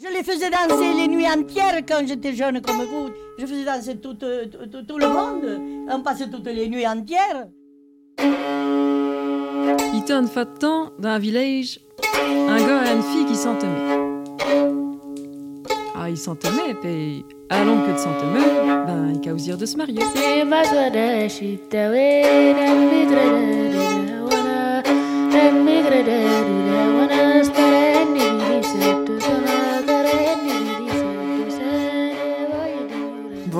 Je les faisais danser les nuits entières quand j'étais jeune comme vous. Je faisais danser tout, tout, tout, tout le monde. On passait toutes les nuits entières. Il était une fois de temps, dans un village, un gars et une fille qui s'entemaient. Ah, ils s'entemaient, puis à longue que de s'entemer, ben, ils causirent de se marier.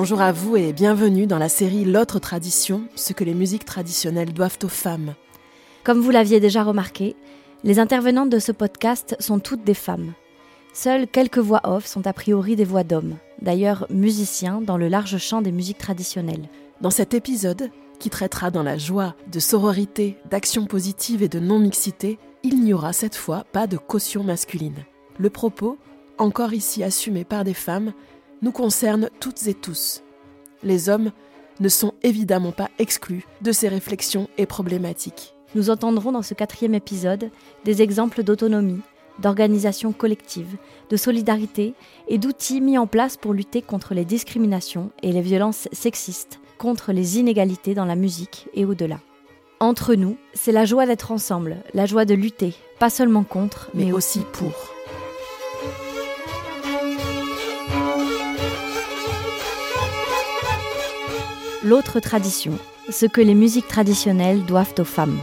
Bonjour à vous et bienvenue dans la série L'autre tradition, ce que les musiques traditionnelles doivent aux femmes. Comme vous l'aviez déjà remarqué, les intervenantes de ce podcast sont toutes des femmes. Seules quelques voix off sont a priori des voix d'hommes, d'ailleurs musiciens dans le large champ des musiques traditionnelles. Dans cet épisode, qui traitera dans la joie de sororité, d'action positive et de non-mixité, il n'y aura cette fois pas de caution masculine. Le propos, encore ici assumé par des femmes, nous concerne toutes et tous. Les hommes ne sont évidemment pas exclus de ces réflexions et problématiques. Nous entendrons dans ce quatrième épisode des exemples d'autonomie, d'organisation collective, de solidarité et d'outils mis en place pour lutter contre les discriminations et les violences sexistes, contre les inégalités dans la musique et au-delà. Entre nous, c'est la joie d'être ensemble, la joie de lutter, pas seulement contre, mais, mais aussi aussi pour. L'autre tradition, ce que les musiques traditionnelles doivent aux femmes.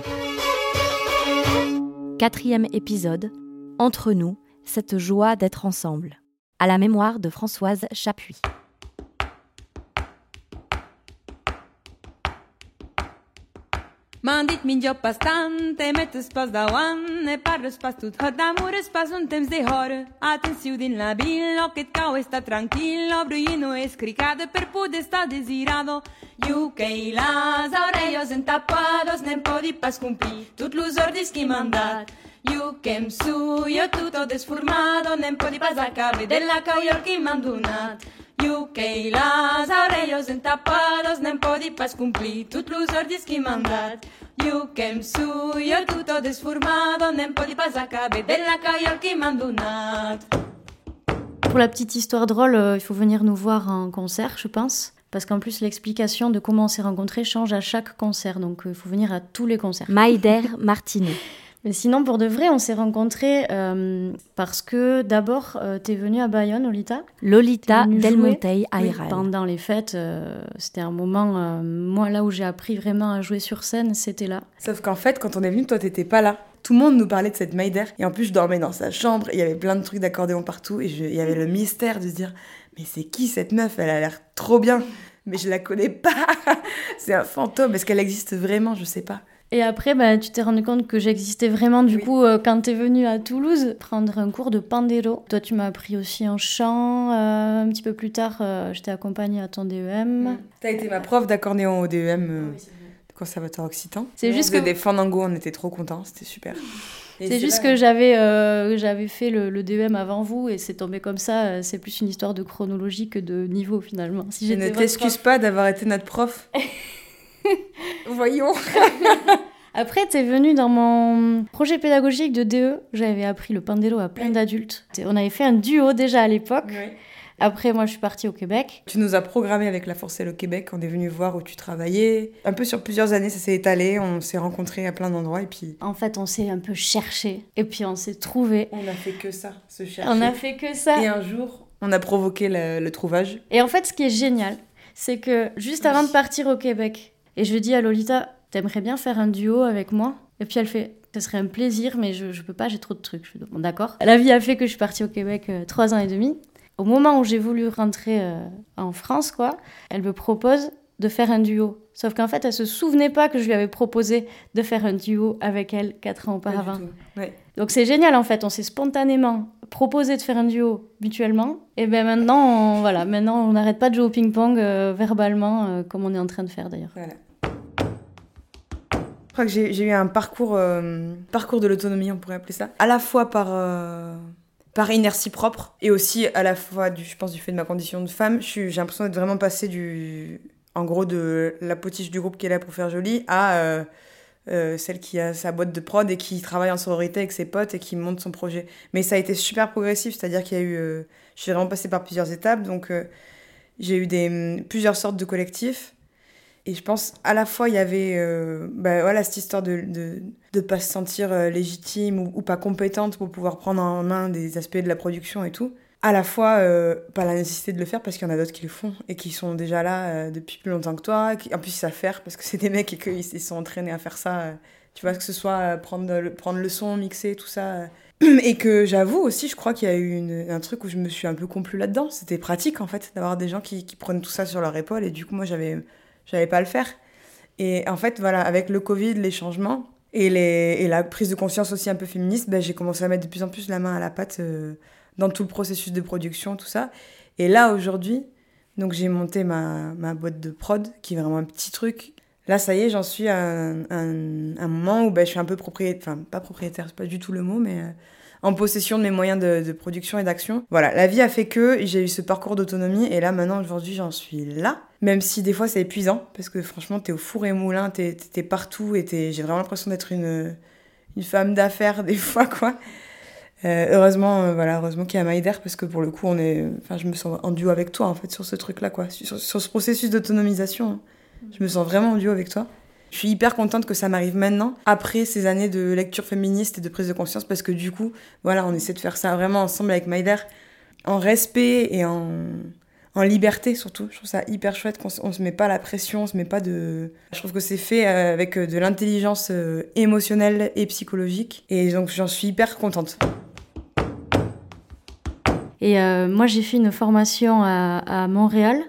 Quatrième épisode, Entre nous, cette joie d'être ensemble. À la mémoire de Françoise Chapuis. M'han dit millor bastant, metes pas davant, ne parles pas tot hot d'amor, es pas un temps de hora. Atenció din la vila, que et cau està tranquil·lo, bruïno és cricada per poder estar desirado. Io que i les orelles entapados, nem podi pas complir tot los ordres que m'han dat. Io que em suyo tutto desformado, nem podi pas acabar de la cauior que m'han donat. Io que i les orelles entapados, nem podi pas complir tot los ordres que m'han dat. Io que em suyo tutto desformado, nem podi pas acabar de la cauior que m'han donat. Pour la petite histoire drôle, euh, il faut venir nous voir en concert, je pense. Parce qu'en plus, l'explication de comment on s'est rencontrés change à chaque concert. Donc, euh, il faut venir à tous les concerts. Maïder Martinet. Mais sinon, pour de vrai, on s'est rencontrés euh, parce que d'abord, euh, t'es venue à Bayonne, Lolita. Lolita Del Oui, Ayral. pendant les fêtes, euh, c'était un moment, euh, moi, là où j'ai appris vraiment à jouer sur scène, c'était là. Sauf qu'en fait, quand on est venu, toi, t'étais pas là. Tout le monde nous parlait de cette Maider. Et en plus, je dormais dans sa chambre. et Il y avait plein de trucs d'accordéon partout. Et il y avait le mystère de se dire Mais c'est qui cette meuf? Elle a l'air trop bien. Mais je la connais pas. c'est un fantôme. Est-ce qu'elle existe vraiment? Je sais pas. Et après, bah, tu t'es rendu compte que j'existais vraiment, du Oui. coup, euh, quand t'es venue à Toulouse, prendre un cours de pandero. Toi, tu m'as appris aussi en chant. euh, un petit peu plus tard, euh, je t'ai accompagnée à ton DEM. T'as été ma prof d'accordéon au DEM euh, du Conservatoire Occitan. C'est juste que- des fandangos, on était trop contents. C'était super. C'est juste vrai, que j'avais euh, j'avais fait le, le DEM avant vous et c'est tombé comme ça. C'est plus une histoire de chronologie que de niveau finalement. Si Je ne t'excuse pas d'avoir été notre prof. Voyons. Après, t'es venu dans mon projet pédagogique de DE. J'avais appris le pandero à plein d'adultes. On avait fait un duo déjà à l'époque. Après, moi, je suis partie au Québec. Tu nous as programmé avec la Force et le Québec, on est venu voir où tu travaillais. Un peu sur plusieurs années, ça s'est étalé, on s'est rencontrés à plein d'endroits et puis En fait, on s'est un peu cherché et puis on s'est trouvé. on a fait que ça, se chercher. On a fait que ça. Et un jour, on a provoqué le, le trouvage. Et en fait, ce qui est génial, c'est que juste avant de partir au Québec, et je dis à Lolita, t'aimerais bien faire un duo avec moi? Et puis elle fait, ce serait un plaisir, mais je, je peux pas, j'ai trop de trucs. Je bon, d'accord. La vie a fait que je suis partie au Québec euh, trois ans et demi. Au moment où j'ai voulu rentrer euh, en France, quoi, elle me propose de faire un duo. Sauf qu'en fait, elle se souvenait pas que je lui avais proposé de faire un duo avec elle quatre ans auparavant. Ouais. Donc c'est génial en fait, on s'est spontanément proposé de faire un duo mutuellement. Et ben maintenant, on, voilà, maintenant on n'arrête pas de jouer au ping-pong euh, verbalement, euh, comme on est en train de faire d'ailleurs. Voilà. Je crois que j'ai eu un parcours, euh, parcours de l'autonomie, on pourrait appeler ça, à la fois par, euh, par inertie propre et aussi à la fois, du, je pense, du fait de ma condition de femme. J'ai l'impression d'être vraiment passée du, en gros, de la potiche du groupe qui est là pour faire joli à euh, celle qui a sa boîte de prod et qui travaille en sororité avec ses potes et qui monte son projet. Mais ça a été super progressif, c'est-à-dire qu'il y a eu. Je suis vraiment passée par plusieurs étapes, donc j'ai eu plusieurs sortes de collectifs. Et je pense à la fois il y avait bah, voilà, cette histoire de ne de, pas se sentir légitime ou, pas compétente pour pouvoir prendre en main des aspects de la production et tout à la fois euh, pas la nécessité de le faire parce qu'il y en a d'autres qui le font et qui sont déjà là euh, depuis plus longtemps que toi. En plus, ils savent faire parce que c'est des mecs et qu'ils se sont entraînés à faire ça. Euh, tu vois, que ce soit prendre, le, prendre le son, mixer, tout ça. et que j'avoue aussi, je crois qu'il y a eu un truc où je me suis un peu complu là-dedans. C'était pratique en fait d'avoir des gens qui, prennent tout ça sur leur épaule et du coup, moi, j'avais, j'avais pas le faire. Et en fait, voilà, avec le Covid, les changements et, les, et la prise de conscience aussi un peu féministe, ben, j'ai commencé à mettre de plus en plus la main à la pâte dans tout le processus de production, tout ça. Et là, aujourd'hui, donc j'ai monté ma, ma, boîte de prod, qui est vraiment un petit truc. Là, ça y est, j'en suis à un, un, moment où ben, je suis un peu propriétaire, enfin pas propriétaire, c'est pas du tout le mot, mais euh, en possession de mes moyens de, de production et d'action. Voilà, la vie a fait que j'ai eu ce parcours d'autonomie et là, maintenant, aujourd'hui, j'en suis là. Même si des fois c'est épuisant, parce que franchement, t'es au four et moulin, t'es es, partout et j'ai vraiment l'impression d'être une, une femme d'affaires des fois, quoi. Euh, heureusement, euh, voilà, heureusement qu'il y a Maïder parce que pour le coup, on est, enfin, je me sens en duo avec toi en fait sur ce truc-là, quoi, sur, ce processus d'autonomisation. Hein. Je me sens vraiment en duo avec toi. Je suis hyper contente que ça m'arrive maintenant, après ces années de lecture féministe et de prise de conscience, parce que du coup, voilà, on essaie de faire ça vraiment ensemble avec Maïder, en respect et en, en liberté surtout. Je trouve ça hyper chouette qu'on on se met pas la pression, on se met pas de. Je trouve que c'est fait euh, avec de l'intelligence émotionnelle et psychologique, et donc j'en suis hyper contente. Et euh, moi, j'ai fait une formation à, Montréal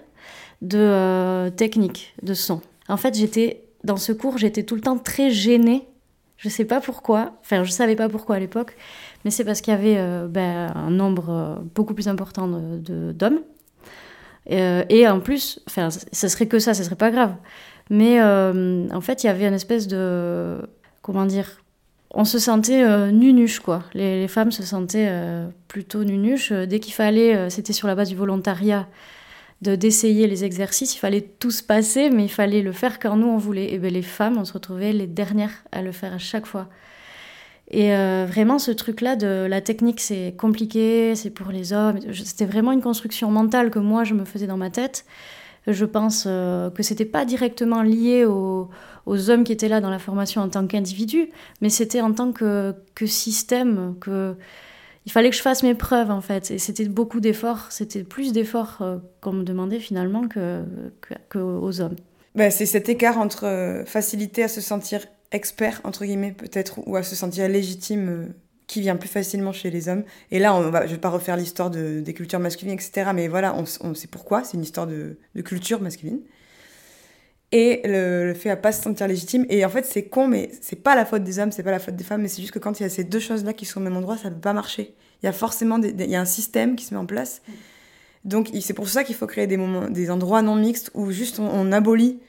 de euh, technique de son. En fait, j'étais dans ce cours, j'étais tout le temps très gênée. Je sais pas pourquoi. Enfin, je savais pas pourquoi à l'époque, mais c'est parce qu'il y avait euh, ben, un nombre beaucoup plus important d'hommes. Et en plus, enfin, ce serait que ça, ce serait pas grave. Mais en fait, il y avait une espèce de comment dire on se sentait euh, nunuche, quoi. Les, femmes se sentaient euh, plutôt nunuches. Euh, dès qu'il fallait, c'était sur la base du volontariat, de d'essayer les exercices, il fallait tous passer, mais il fallait le faire quand nous on voulait. Et bien les femmes, on se retrouvait les dernières à le faire à chaque fois. Et vraiment, ce truc-là de la technique, c'est compliqué, c'est pour les hommes. C'était vraiment une construction mentale que moi, je me faisais dans ma tête. Je pense que c'était pas directement lié au, aux hommes qui étaient là dans la formation en tant qu'individu, mais c'était en tant que, que système, que il fallait que je fasse mes preuves en fait. Et c'était beaucoup d'efforts, c'était plus d'efforts euh, qu'on me demandait finalement que, que, aux hommes. Ben, c'est cet écart entre euh, facilité à se sentir expert, entre guillemets peut-être, ou à se sentir légitime euh, qui vient plus facilement chez les hommes. Et là, on va, je vais pas refaire l'histoire de, des cultures masculines, etc. Mais voilà, on, on sait pourquoi, c'est une histoire de, de culture masculine et le, fait à pas se sentir légitime. Et en fait, c'est con, mais c'est pas la faute des hommes, c'est pas la faute des femmes, mais c'est juste que quand il y a ces deux choses-là qui sont au même endroit, ça peut pas marcher. Il y a forcément des, il y a un système qui se met en place. Donc, c'est pour ça qu'il faut créer des moments, des endroits non mixtes où juste on, abolit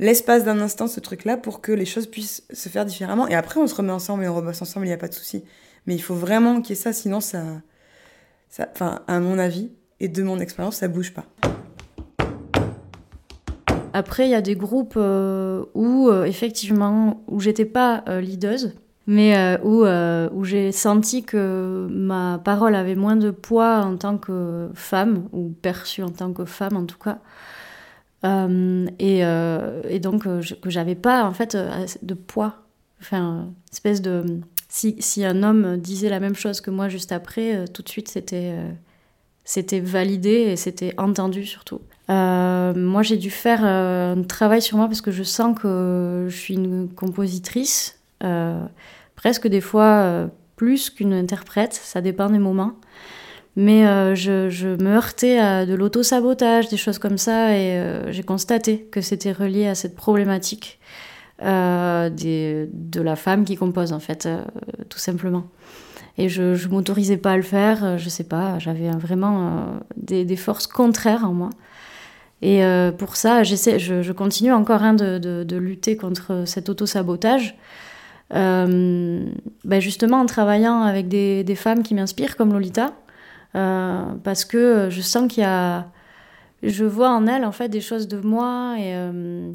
l'espace d'un instant, ce truc-là, pour que les choses puissent se faire différemment. Et après, on se remet ensemble et on rebosse ensemble, il n'y a pas de souci. Mais il faut vraiment qu'il y ait ça, sinon ça, ça, à mon avis et de mon expérience, ça bouge pas. Après, il y a des groupes euh, où, euh, effectivement, où j'étais pas euh, leaduse, mais où, où j'ai senti que ma parole avait moins de poids en tant que femme, ou perçue en tant que femme en tout cas. Et, et, donc, que j'avais pas, en fait, de poids. Enfin, espèce de. Si, si, un homme disait la même chose que moi juste après, tout de suite, c'était c'était validé et c'était entendu surtout. Euh, moi, j'ai dû faire euh, un travail sur moi parce que je sens que je suis une compositrice, euh, presque des fois plus qu'une interprète, ça dépend des moments. Mais je, je, me heurtais à de l'auto-sabotage, des choses comme ça, et j'ai constaté que c'était relié à cette problématique des, de la femme qui compose, en fait, tout simplement. Et je ne m'autorisais pas à le faire, je sais pas, j'avais vraiment des, forces contraires en moi. Et euh, pour ça, j'essaie, je, continue encore hein, de, de, lutter contre cet auto-sabotage. Euh, ben justement en travaillant avec des femmes qui m'inspirent comme Lolita, euh, parce que je sens qu'il y a, je vois en elles en fait des choses de moi et, euh,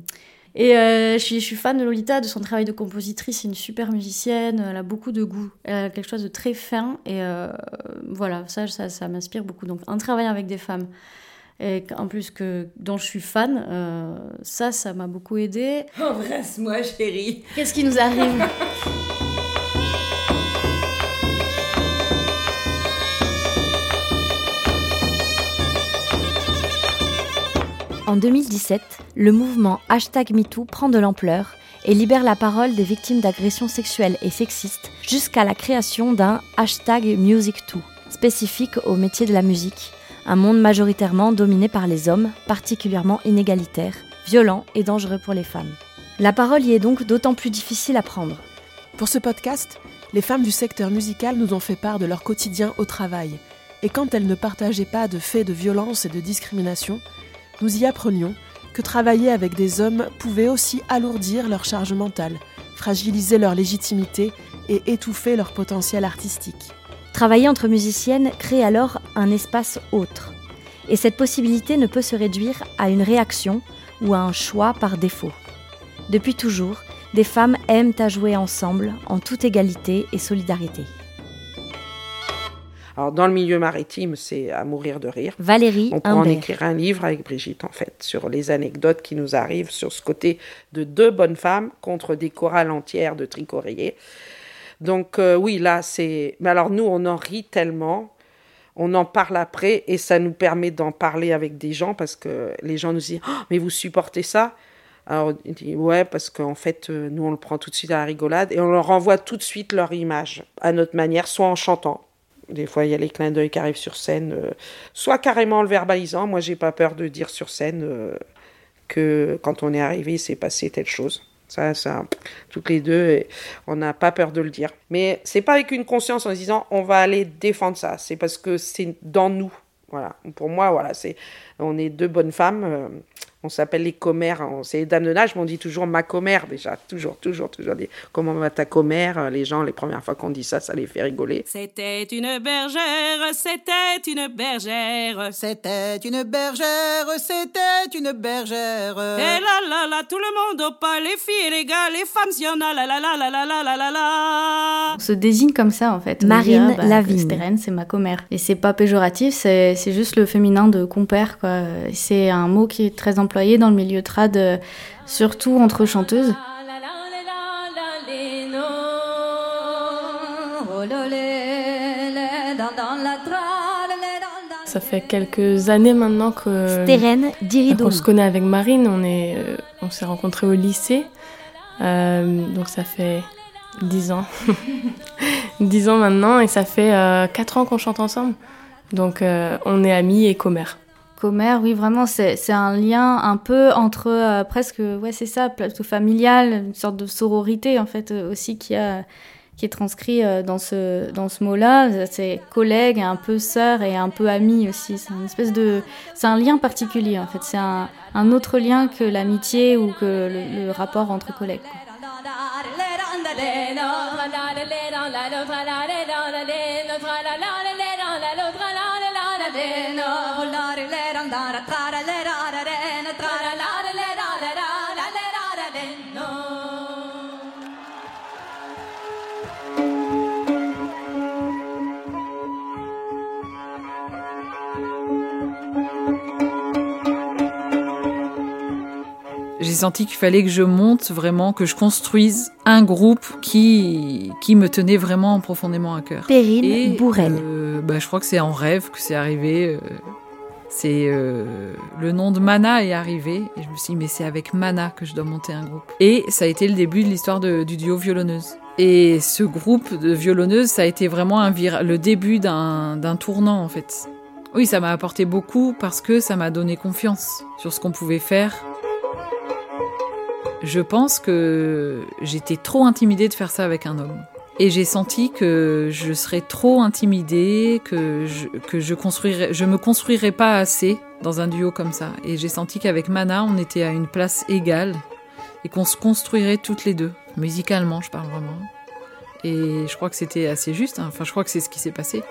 Et euh, je, suis, je suis fan de Lolita, de son travail de compositrice. C'est une super musicienne. Elle a beaucoup de goût. Elle a quelque chose de très fin. Et voilà, ça, ça, ça m'inspire beaucoup. Donc, un travail avec des femmes, et en plus que dont je suis fan, euh, ça, ça m'a beaucoup aidé. Embrasse-moi, chérie. Qu'est-ce qui nous arrive? En 2017, le mouvement hashtag MeToo prend de l'ampleur et libère la parole des victimes d'agressions sexuelles et sexistes jusqu'à la création d'un hashtag MusicToo, spécifique au métier de la musique, un monde majoritairement dominé par les hommes, particulièrement inégalitaire, violent et dangereux pour les femmes. La parole y est donc d'autant plus difficile à prendre. Pour ce podcast, les femmes du secteur musical nous ont fait part de leur quotidien au travail. Et quand elles ne partageaient pas de faits de violence et de discrimination, nous y apprenions que travailler avec des hommes pouvait aussi alourdir leur charge mentale, fragiliser leur légitimité et étouffer leur potentiel artistique. Travailler entre musiciennes crée alors un espace autre. Et cette possibilité ne peut se réduire à une réaction ou à un choix par défaut. Depuis toujours, des femmes aiment à jouer ensemble en toute égalité et solidarité. Alors, dans le milieu maritime, c'est à mourir de rire. Valérie On peut en écrire un livre avec Brigitte, en fait, sur les anecdotes qui nous arrivent sur ce côté de deux bonnes femmes contre des chorales entières de tricoréiers. Donc, euh, oui, là, c'est. Mais alors, nous, on en rit tellement. On en parle après et ça nous permet d'en parler avec des gens parce que les gens nous disent Oh, Mais vous supportez ça? Alors, on dit Ouais, parce qu'en fait, euh, nous, on le prend tout de suite à la rigolade et on leur renvoie tout de suite leur image à notre manière, soit en chantant. Des fois, il y a les clins d'œil qui arrivent sur scène, euh, soit carrément en le verbalisant. Moi, j'ai pas peur de dire sur scène euh, que quand on est arrivé, il s'est passé telle chose. Ça, ça, toutes les deux, on n'a pas peur de le dire. Mais c'est pas avec une conscience en se disant on va aller défendre ça. C'est parce que c'est dans nous. Voilà. Pour moi, voilà, c'est, on est deux bonnes femmes. euh, on s'appelle les commères. on- C'est les dames de nage, mais on dit toujours ma commère déjà. Toujours, toujours, toujours. Comment va ta commère Les gens, les premières fois qu'on dit ça, ça les fait rigoler. C'était une bergère, c'était une bergère. C'était une bergère, c'était une bergère. Et là là là, tout le monde au pas, les filles et les gars, les femmes, s'il y en a, la la la la la la la la la. On se désigne comme ça en fait. Marine dit, ah, bah, Lavigne. C'est ma commère. Et c'est pas péjoratif, c'est c'est juste le féminin de compère quoi. C'est un mot qui est très employé dans le milieu trad, euh, surtout entre chanteuses. Ça fait quelques années maintenant que Stérène qu'on Diridoulou. se connaît avec Marine. On est, euh, on s'est rencontrés au lycée, Euh, donc ça fait 10 ans, 10 ans maintenant, et ça fait 4 ans qu'on chante ensemble. Donc euh, on est amis et commères. Commère, oui, vraiment, c'est un lien un peu entre euh, presque, ouais, c'est ça, plutôt familial, une sorte de sororité en fait euh, aussi qui a qui est transcrit euh, dans ce dans ce mot-là. C'est collègue, un peu sœur et un peu ami aussi. C'est une espèce de, c'est un lien particulier en fait. C'est un, autre lien que l'amitié ou que le, rapport entre collègues. J'ai senti qu'il fallait que je monte vraiment, que je construise un groupe qui, qui me tenait vraiment profondément à cœur. Perrine Bourrel. Euh, bah, je crois que c'est en rêve que c'est arrivé. euh, c'est euh, le nom de Mana est arrivé et je me suis dit mais c'est avec Mana que je dois monter un groupe. Et ça a été le début de l'histoire du duo violonneuse. Et ce groupe de violonneuses, ça a été vraiment un le début d'un tournant en fait. Oui, ça m'a apporté beaucoup parce que ça m'a donné confiance sur ce qu'on pouvait faire. Je pense que j'étais trop intimidée de faire ça avec un homme. Et j'ai senti que je serais trop intimidée, que je, que je construirais, je me construirais pas assez dans un duo comme ça. Et j'ai senti qu'avec Mana, on était à une place égale et qu'on se construirait toutes les deux. Musicalement, je parle vraiment. Et je crois que c'était assez juste. hein. Enfin, je crois que c'est ce qui s'est passé.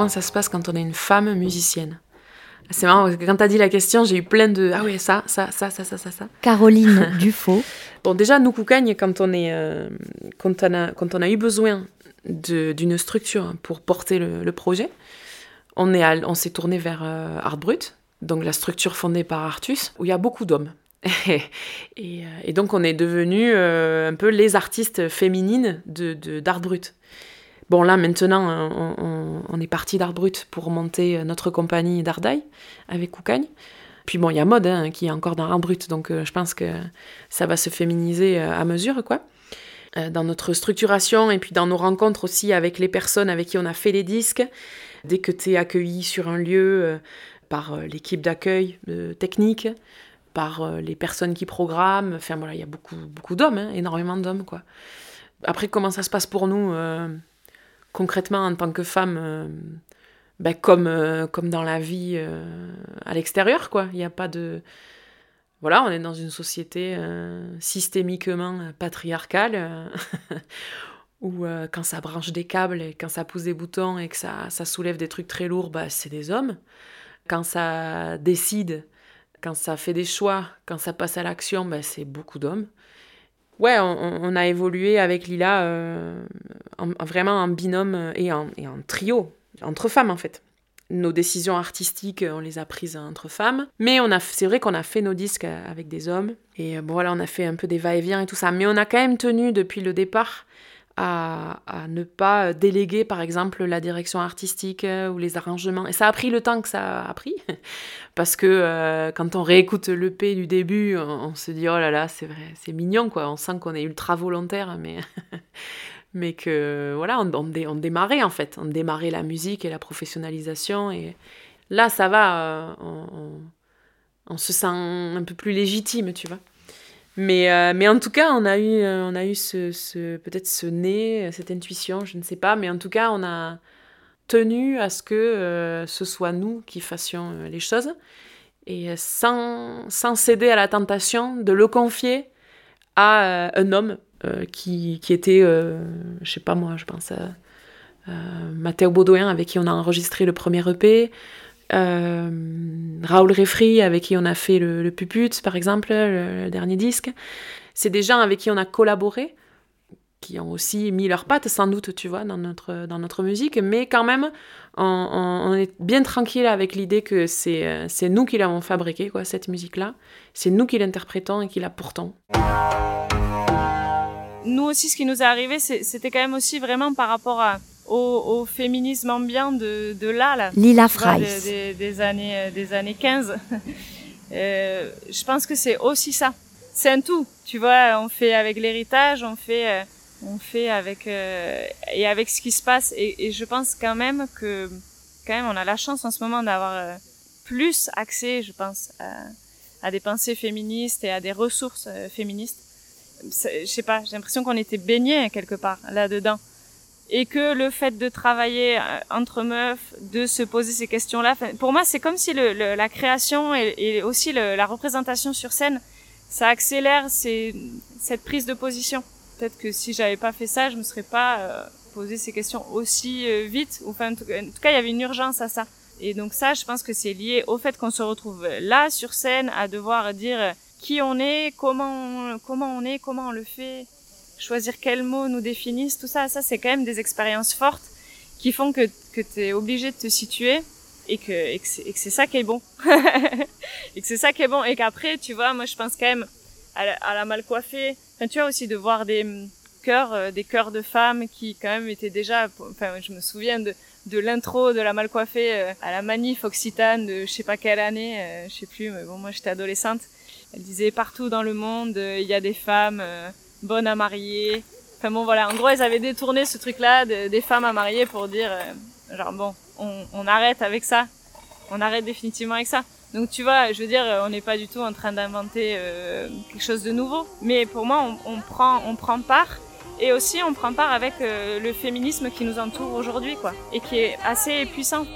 Comment ça se passe quand on est une femme musicienne C'est marrant, parce que quand tu as dit la question, j'ai eu plein de Ah oui, ça, ça, ça, ça, ça, ça, ça. Caroline Dufaux. Bon, déjà, nous, Coucagne, quand on, est, euh, quand on, a, quand on a eu besoin de- d'une structure pour porter le, le projet, on est all- on s'est tourné vers euh, Art Brut, donc la structure fondée par Artus, où il y a beaucoup d'hommes. et, euh, et donc, on est devenus euh, un peu les artistes féminines de, de- d'Art Brut. Bon, là, maintenant, on, est parti d'Art Brut pour monter notre compagnie d'Ardaille avec Coucagne. Puis bon, il y a Mode hein, qui est encore dans Art Brut, donc euh, je pense que ça va se féminiser euh, à mesure, quoi. Euh, dans notre structuration et puis dans nos rencontres aussi avec les personnes avec qui on a fait les disques. Dès que tu es accueilli sur un lieu euh, par euh, l'équipe d'accueil euh, technique, par euh, les personnes qui programment, enfin voilà, il y a beaucoup, beaucoup d'hommes, hein, énormément d'hommes, quoi. Après, comment ça se passe pour nous euh, concrètement en tant que femme euh, ben, comme, euh, comme dans la vie euh, à l'extérieur, quoi. Il n'y a pas de... Voilà, on est dans une société systémiquement patriarcale, où quand ça branche des câbles et quand ça pousse des boutons et que ça, ça soulève des trucs très lourds, bah, c'est des hommes. Quand ça décide, quand ça fait des choix, quand ça passe à l'action, bah, c'est beaucoup d'hommes. Ouais, on, a évolué avec Lila euh, en- en- vraiment en binôme et en, trio, entre femmes en fait. Nos décisions artistiques, on les a prises entre femmes. Mais on a, c'est vrai qu'on a fait nos disques avec des hommes. Et euh, bon, voilà, on a fait un peu des va-et-vient et tout ça. Mais on a quand même tenu depuis le départ à, ne pas déléguer, par exemple, la direction artistique euh, ou les arrangements. Et ça a pris le temps que ça a pris. Parce que euh, quand on réécoute l'EP du début, on, se dit, oh là là, c'est vrai, c'est mignon, quoi. On sent qu'on est ultra volontaire, mais... mais que voilà, on, on, dé- on démarrait en fait, on démarrait la musique et la professionnalisation et là ça va, euh, on- on se sent un peu plus légitime, tu vois. Mais, euh, mais en tout cas, on a eu, euh, on a eu ce, ce- peut-être ce nez, cette intuition, je ne sais pas, mais en tout cas, on a tenu à ce que euh, ce soit nous qui fassions euh, les choses. Et euh, sans, sans céder à la tentation de le confier à euh, un homme euh, qui, qui était, euh, je sais pas moi, je pense à euh, Mathéo Baudouin avec qui on a enregistré le premier EP, euh, Raoul Réfry avec qui on a fait le, le Puput par exemple, le, dernier disque. C'est des gens avec qui on a collaboré, qui ont aussi mis leurs pattes sans doute, tu vois, dans notre, dans notre musique, mais quand même, on, est bien tranquille avec l'idée que c'est euh, c'est nous qui l'avons fabriquée, quoi, cette musique-là. C'est nous qui l'interprétons et qui la portons. Nous aussi, ce qui nous est arrivé, c'était quand même aussi vraiment par rapport à, au, au féminisme ambiant de, de là, là. Lila. Des, des- des années, euh, des années 15. Euh, je pense que c'est aussi ça. C'est un tout. Tu vois, on fait avec l'héritage, on fait, euh, on fait avec, euh, et avec ce qui se passe. Et, et je pense quand même que, quand même, on a la chance en ce moment d'avoir euh, plus accès, je pense, à, à des pensées féministes et à des ressources féministes. Je sais pas, j'ai l'impression qu'on était baigné quelque part là-dedans. Et que le fait de travailler euh, entre meufs, de se poser ces questions-là, pour moi, c'est comme si la création et, aussi la représentation sur scène, ça accélère cette prise de position. Peut-être que si j'avais pas fait ça, je me serais pas euh, posé ces questions aussi euh, vite. Enfin, en tout, cas- il y avait une urgence à ça. Et donc ça, je pense que c'est lié au fait qu'on se retrouve là sur scène à devoir dire qui on est, comment on est, comment on le fait, choisir quels mots nous définissent, tout ça, ça c'est quand même des expériences fortes qui font que, que tu es obligé de te situer et que, et que c'est ça qui est bon. et que c'est ça qui est bon. Et qu'après, tu vois, moi je pense quand même à la, à la mal coiffée. Enfin, tu vois aussi de voir des hum, chœurs, euh, des chœurs de femmes qui quand même étaient déjà, enfin je me souviens de, de l'intro de la mal coiffée euh, à la manif occitane de je sais pas quelle année, euh, je sais plus, mais bon moi j'étais adolescente. Elle disait partout dans le monde, il y a des femmes bonnes à marier. Enfin bon voilà, en gros elles avaient détourné ce truc-là de- des femmes à marier pour dire euh, genre bon, on, on arrête avec ça, on arrête définitivement avec ça. Donc tu vois, je veux dire, euh, on n'est pas du tout en train d'inventer euh, quelque chose de nouveau, mais pour moi on, on prend on prend part et aussi on prend part avec euh, le féminisme qui nous entoure aujourd'hui quoi et qui est assez puissant.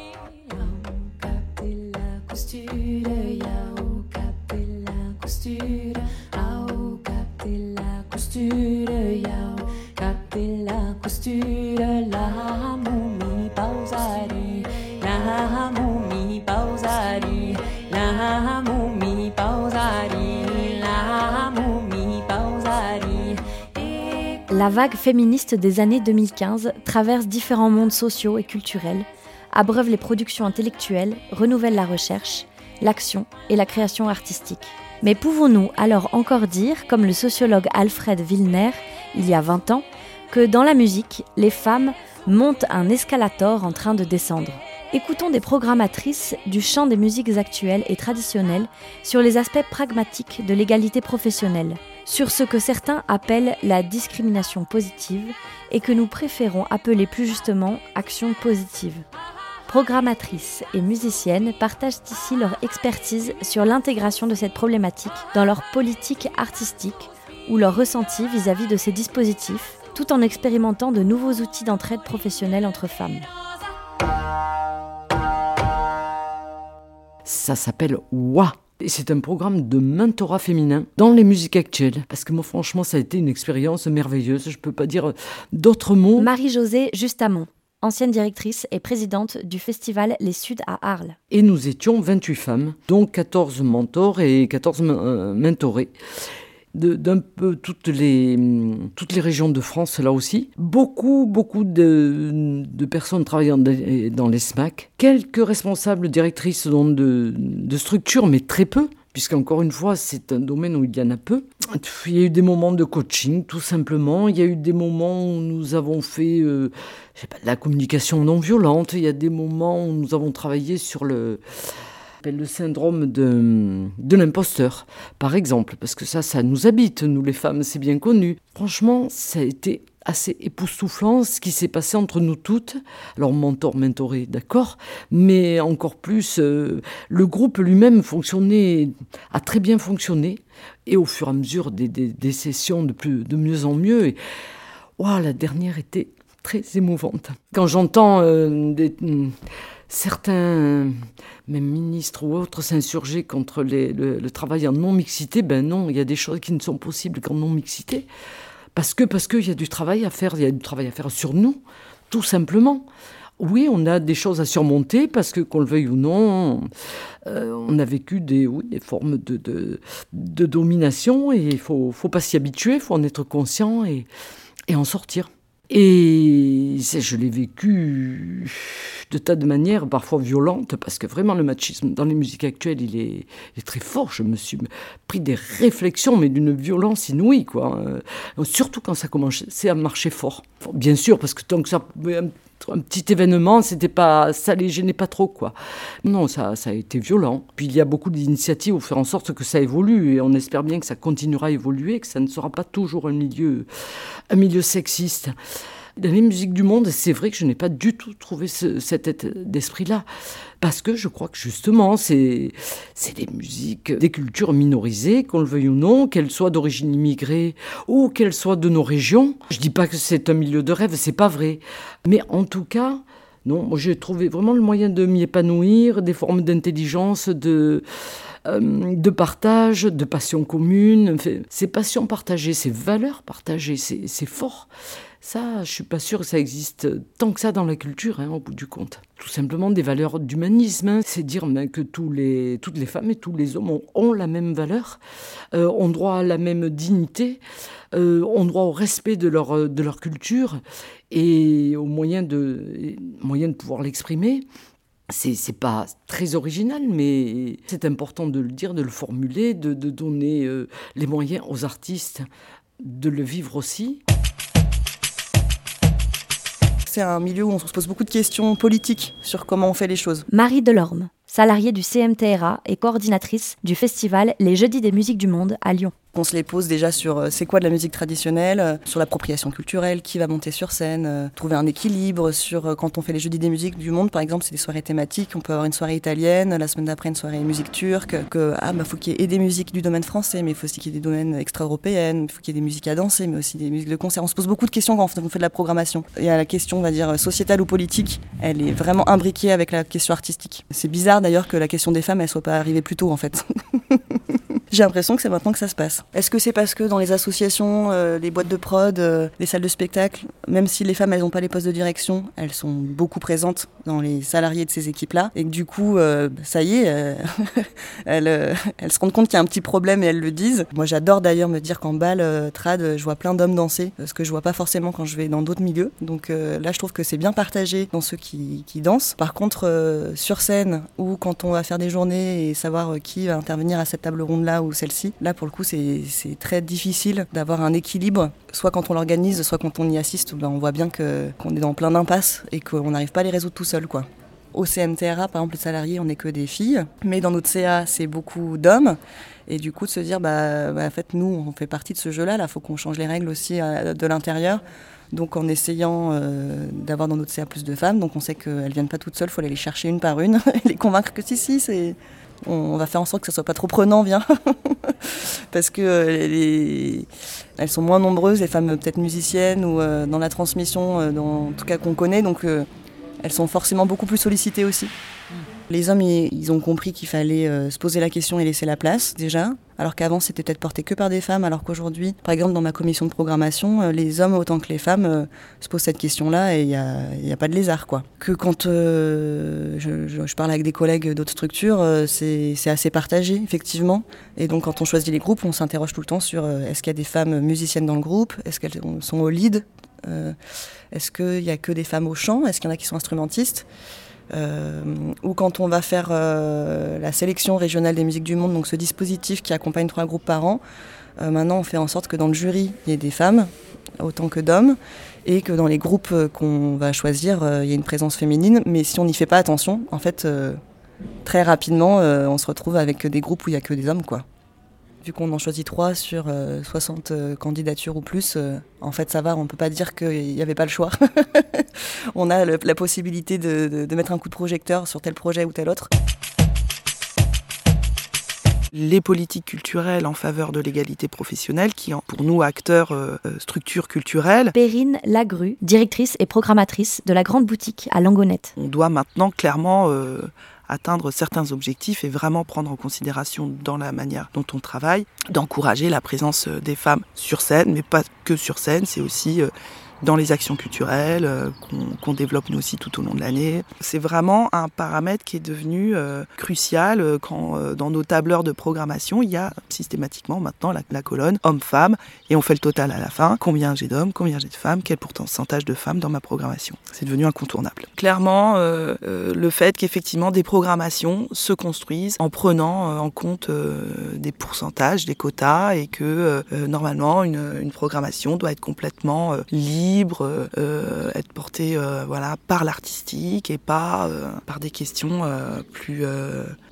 La vague féministe des années 2015 traverse différents mondes sociaux et culturels, abreuve les productions intellectuelles, renouvelle la recherche, l'action et la création artistique. Mais pouvons-nous alors encore dire, comme le sociologue Alfred Wilner, il y a 20 ans, que dans la musique, les femmes montent un escalator en train de descendre? Écoutons des programmatrices du champ des musiques actuelles et traditionnelles sur les aspects pragmatiques de l'égalité professionnelle, sur ce que certains appellent la discrimination positive et que nous préférons appeler plus justement action positive. Programmatrices et musiciennes partagent ici leur expertise sur l'intégration de cette problématique dans leur politique artistique ou leur ressenti vis-à-vis de ces dispositifs, tout en expérimentant de nouveaux outils d'entraide professionnelle entre femmes. Ça s'appelle WA. Et c'est un programme de mentorat féminin dans les musiques actuelles. Parce que moi, franchement, ça a été une expérience merveilleuse. Je peux pas dire d'autres mots. Marie-Josée Justamont, ancienne directrice et présidente du festival Les Suds à Arles. Et nous étions 28 femmes, dont 14 mentors et 14 euh, mentorés de- d'un peu toutes les, toutes les régions de France, là aussi. Beaucoup, beaucoup de, de personnes travaillant dans les SMAC. Quelques responsables directrices de, de structures, mais très peu, puisqu'encore une fois, c'est un domaine où il y en a peu. Il y a eu des moments de coaching, tout simplement. Il y a eu des moments où nous avons fait euh, je sais pas, de la communication non violente. Il y a des moments où nous avons travaillé sur le appelle le syndrome de, l'imposteur, par exemple, parce que ça, ça nous habite, nous les femmes, c'est bien connu. Franchement, ça a été assez époustouflant ce qui s'est passé entre nous toutes. Alors, mentor, mentoré, d'accord, mais encore plus, euh, le groupe lui-même fonctionnait, a très bien fonctionné, et au fur et à mesure des, sessions de, plus, de mieux en mieux, et la dernière était très émouvante. Quand j'entends euh, des- certains, même ministres ou autres, s'insurger contre les- le, travail en non-mixité, ben non, il y a des choses qui ne sont possibles qu'en non-mixité. Parce que parce qu'il y a du travail à faire, il y a du travail à faire sur nous, tout simplement. Oui, on a des choses à surmonter parce que, qu'on le veuille ou non, euh, on a vécu des, oui, des formes de, de, de domination et il faut, faut pas s'y habituer, il faut en être conscient et, et en sortir. Et je l'ai vécu de tas de manières, parfois violentes, parce que vraiment le machisme dans les musiques actuelles, il est, très fort. Je me suis pris des réflexions, mais d'une violence inouïe, quoi. Euh, surtout quand ça commençait à marcher fort. Bien sûr, parce que tant que ça un, un petit événement, c'était pas, ça les gênait pas trop, quoi. Non, ça, ça a été violent. Puis il y a beaucoup d'initiatives pour faire en sorte que ça évolue, et on espère bien que ça continuera à évoluer, que ça ne sera pas toujours un milieu, un milieu sexiste. Dans les musiques du monde, c'est vrai que je n'ai pas du tout trouvé ce- cet état d'esprit-là. Parce que je crois que justement, c'est des musiques, des cultures minorisées, qu'on le veuille ou non, qu'elles soient d'origine immigrée ou qu'elles soient de nos régions. Je dis pas que c'est un milieu de rêve, c'est pas vrai. Mais en tout cas, non, j'ai trouvé vraiment le moyen de m'y épanouir, des formes d'intelligence, de, euh, de partage, de passion commune. Ces passions partagées, ces valeurs partagées, c'est fort. Ça, je suis pas sûre que ça existe tant que ça dans la culture, hein, au bout du compte. Tout simplement des valeurs d'humanisme. hein. C'est dire ben, que toutes les femmes et tous les hommes ont, la même valeur, euh, ont droit à la même dignité, euh, ont droit au respect de leur, culture et au moyen de, moyen de pouvoir l'exprimer. C'est, pas très original, mais c'est important de le dire, de le formuler, de, de donner euh, les moyens aux artistes de le vivre aussi. C'est un milieu où on se pose beaucoup de questions politiques sur comment on fait les choses. Marie Delorme, salariée du CMTRA et coordinatrice du festival Les Jeudis des musiques du monde à Lyon. On se les pose déjà sur euh, c'est quoi de la musique traditionnelle, euh, sur l'appropriation culturelle, qui va monter sur scène, euh, trouver un équilibre sur quand on fait les jeudis des musiques du monde, par exemple, c'est des soirées thématiques. On peut avoir une soirée italienne, la semaine d'après une soirée musique turque. Que ah bah faut qu'il y ait des musiques du domaine français, mais il faut aussi qu'il y ait des domaines extra-européennes. Il faut qu'il y ait des musiques à danser, mais aussi des musiques de concert. On se pose beaucoup de questions quand on fait de la programmation. Il y a la question, on va dire sociétale ou politique. Elle est vraiment imbriquée avec la question artistique. C'est bizarre d'ailleurs que la question des femmes elle soit pas arrivée plus tôt en fait. J'ai l'impression que c'est maintenant que ça se passe. Est-ce que c'est parce que dans les associations, euh, les boîtes de prod, euh, les salles de spectacle, même si les femmes elles n'ont pas les postes de direction, elles sont beaucoup présentes dans les salariés de ces équipes-là, et que du coup, euh, ça y est, elles, se rendent compte qu'il y a un petit problème et elles le disent. Moi, j'adore d'ailleurs me dire qu'en bal, euh, trad, je vois plein d'hommes danser, ce que je vois pas forcément quand je vais dans d'autres milieux. Donc là, je trouve que c'est bien partagé dans ceux qui, dansent. Par contre, sur scène, ou quand on va faire des journées et savoir qui va intervenir à cette table ronde-là ou celle-ci, là, pour le coup, c'est très difficile d'avoir un équilibre. Soit quand on l'organise, soit quand on y assiste, ben, on voit bien qu'on est dans plein d'impasses et qu'on n'arrive pas à les résoudre tout seul, quoi. Au CMTRA, par exemple, les salariés, on n'est que des filles, mais dans notre CA, c'est beaucoup d'hommes. Et du coup, de se dire, bah, bah, en fait, nous, on fait partie de ce jeu-là, là, il faut qu'on change les règles aussi euh, de l'intérieur. Donc, en essayant euh, d'avoir dans notre CA plus de femmes, donc on sait qu'elles viennent pas toutes seules, il faut aller les chercher une par une, et les convaincre que si, si, c'est. On, va faire en sorte que ce soit pas trop prenant, viens. Parce que euh, les- elles sont moins nombreuses, les femmes peut-être musiciennes ou euh, dans la transmission, euh, dans, en tout cas qu'on connaît, donc elles sont forcément beaucoup plus sollicitées aussi. Les hommes, ils, ont compris qu'il fallait euh, se poser la question et laisser la place déjà, alors qu'avant c'était peut-être porté que par des femmes, alors qu'aujourd'hui, par exemple dans ma commission de programmation, euh, les hommes autant que les femmes euh, se posent cette question-là et il n'y a, pas de lézard quoi. Que quand je, parle avec des collègues d'autres structures, c'est assez partagé effectivement. Et donc quand on choisit les groupes, on s'interroge tout le temps sur est-ce qu'il y a des femmes musiciennes dans le groupe, est-ce qu'elles sont au lead, est-ce qu'il y a que des femmes au chant, est-ce qu'il y en a qui sont instrumentistes? Ou quand on va faire euh, la sélection régionale des musiques du monde, donc ce dispositif qui accompagne trois groupes par an, euh, maintenant on fait en sorte que dans le jury, il y ait des femmes autant que d'hommes, et que dans les groupes euh, qu'on va choisir, euh, il y ait une présence féminine. Mais si on n'y fait pas attention, en fait, euh, très rapidement, euh, on se retrouve avec des groupes où il n'y a que des hommes, quoi. Vu qu'on en choisit trois sur euh, 60 euh, candidatures ou plus, euh, en fait ça va, on peut pas dire qu'il n'y avait pas le choix. on a le- la possibilité de, de- de mettre un coup de projecteur sur tel projet ou tel autre. les politiques culturelles en faveur de l'égalité professionnelle, qui, pour nous, acteurs, euh, euh, structures culturelles, Perrine Lagru, directrice et programmatrice de la grande boutique à Langonette. on doit maintenant clairement euh, atteindre certains objectifs et vraiment prendre en considération dans la manière dont on travaille, d'encourager la présence euh, des femmes sur scène, mais pas que sur scène, c'est aussi euh, dans les actions culturelles euh, qu'on développe nous aussi tout au long de l'année. C'est vraiment un paramètre qui est devenu euh, crucial euh, quand euh, dans nos tableurs de programmation, il y a systématiquement maintenant la, la colonne homme-femme et on fait le total à la fin. Combien j'ai d'hommes, combien j'ai de femmes, quel pourcentage de femmes dans ma programmation. C'est devenu incontournable. Clairement, euh, le fait qu'effectivement des programmations se construisent en prenant en compte des pourcentages, des quotas et que normalement une, une programmation doit être complètement euh, euh, euh, être portée euh, voilà par l'artistique et pas par des questions plus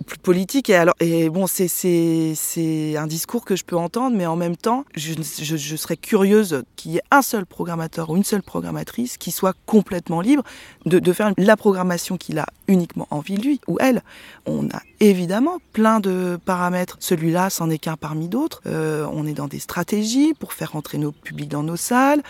plus politiques. Et alors et bon c'est un discours que je peux entendre, mais en même temps je, je, serais curieuse qu'il y ait un seul programmateur ou une seule programmatrice qui soit complètement libre de, de faire la programmation qu'il a uniquement envie lui ou elle. On a évidemment plein de paramètres. Celui-là, c'en est qu'un parmi d'autres. On est dans des stratégies pour faire entrer nos publics dans nos salles.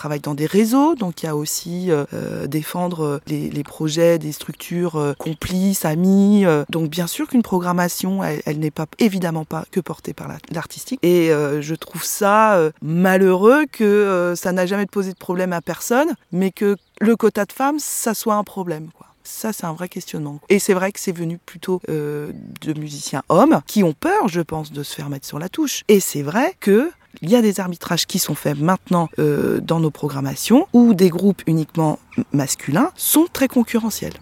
Travaille dans des réseaux, donc il y a aussi euh, euh, défendre euh, les, projets des structures complices, amis. euh. donc bien sûr qu'une programmation, elle, n'est pas évidemment pas que portée par la- l'artistique. Et je trouve ça malheureux que ça n'a jamais posé de problème à personne, mais que le quota de femmes, ça soit un problème. Quoi. Ça, c'est un vrai questionnement. Et c'est vrai que c'est venu plutôt de musiciens hommes qui ont peur, je pense, de se faire mettre sur la touche. Et c'est vrai que il y a des arbitrages qui sont faits maintenant euh, dans nos programmations où des groupes uniquement masculins sont très concurrentiels.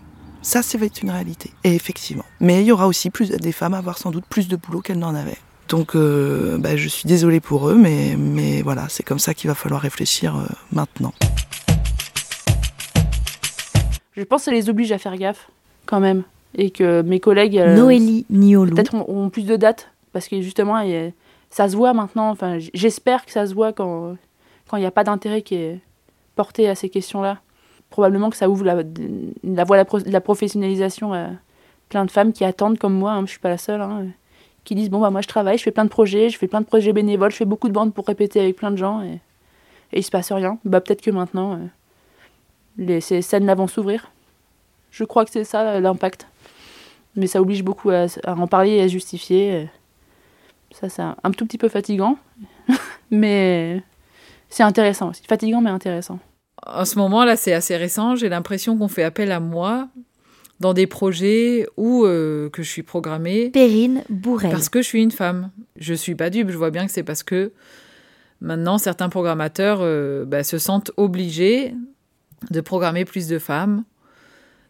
Ça, ça va être une réalité. Et effectivement. Mais il y aura aussi plus des femmes à avoir sans doute plus de boulot qu'elles n'en avaient. Donc, euh, bah, je suis désolée pour eux, mais, mais voilà, c'est comme ça qu'il va falloir réfléchir euh, maintenant. Je pense que ça les oblige à faire gaffe, quand même. Et que mes collègues. euh, Noélie Niolou. Peut-être ont, ont plus de dates. Parce que justement, il y a- ça se voit maintenant. Enfin, j'espère que ça se voit quand quand il n'y a pas d'intérêt qui est porté à ces questions-là. Probablement que ça ouvre la, voie de la, professionnalisation à plein de femmes qui attendent, comme moi, hein, je suis pas la seule, hein, qui disent Bon, bah, moi je travaille, je fais plein de projets, je fais plein de projets bénévoles, je fais beaucoup de bandes pour répéter avec plein de gens et, et il se passe rien. Bah, peut-être que maintenant. euh, les, ces scènes-là vont s'ouvrir. Je crois que c'est ça euh, l'impact. Mais ça oblige beaucoup à, à en parler et à justifier. Ça, c'est un, un tout petit peu fatigant. mais c'est intéressant aussi. Fatigant, mais intéressant. en ce moment, là, c'est assez récent. J'ai l'impression qu'on fait appel à moi dans des projets où euh, que je suis programmée. Perrine Bourrel. Parce que je suis une femme. Je suis pas dupe. Je vois bien que c'est parce que maintenant certains programmateurs euh, bah, se sentent obligés de programmer plus de femmes.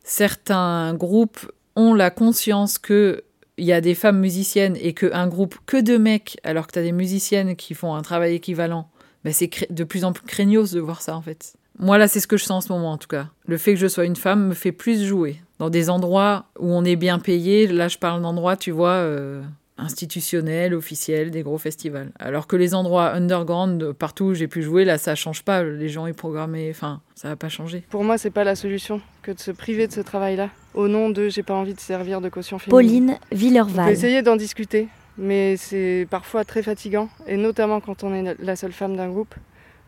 Certains groupes ont la conscience que il y a des femmes musiciennes et qu'un groupe que de mecs, alors que tu des musiciennes qui font un travail équivalent, bah, c'est de plus en plus craignos de voir ça en fait. Moi là, c'est ce que je sens en ce moment en tout cas. Le fait que je sois une femme me fait plus jouer. Dans des endroits où on est bien payé, là je parle d'endroits, tu vois, euh, institutionnels, officiels, des gros festivals. Alors que les endroits underground, partout où j'ai pu jouer, là ça change pas. Les gens y programmés, enfin, ça va pas changer. Pour moi, c'est pas la solution que de se priver de ce travail-là au nom de j'ai pas envie de servir de caution féminine. Pauline Villerval. peut essayer d'en discuter, mais c'est parfois très fatigant, et notamment quand on est la seule femme d'un groupe.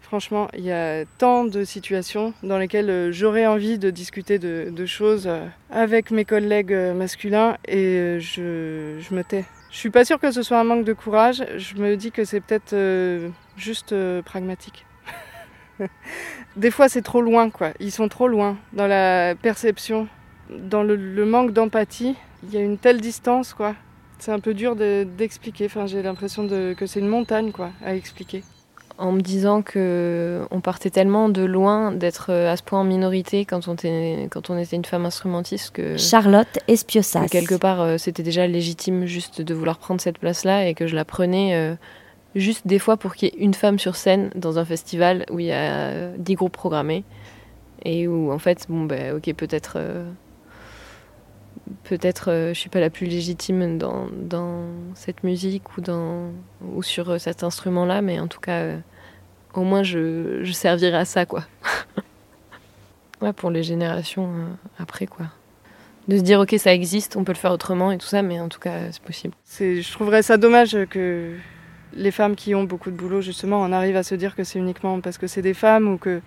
Franchement, il y a tant de situations dans lesquelles euh, j'aurais envie de discuter de, de choses euh, avec mes collègues euh, masculins et je, je me tais. Je suis pas sûre que ce soit un manque de courage, je me dis que c'est peut-être euh, juste euh, pragmatique. Des fois, c'est trop loin, quoi. Ils sont trop loin dans la perception, dans le, manque d'empathie. Il y a une telle distance, quoi. C'est un peu dur de- d'expliquer. Enfin, j'ai l'impression que c'est une montagne, quoi, à expliquer. En me disant que on partait tellement de loin d'être euh, à ce point en minorité quand on était, quand on était une femme instrumentiste que Charlotte Espiossas. que quelque part euh, c'était déjà légitime juste de vouloir prendre cette place-là et que je la prenais euh, juste des fois pour qu'il y ait une femme sur scène dans un festival où il y a euh, 10 groupes programmés et où en fait bon ben ok peut-être euh, peut-être euh, je suis pas la plus légitime dans, dans cette musique ou dans ou sur cet instrument là mais en tout cas euh, au moins je, je servirai à ça quoi. Ouais pour les générations euh, après quoi. De se dire ok ça existe on peut le faire autrement et tout ça mais en tout cas c'est possible. C'est, je trouverais ça dommage que les femmes qui ont beaucoup de boulot, justement, en arrivent à se dire que c'est uniquement parce que c'est des femmes ou que,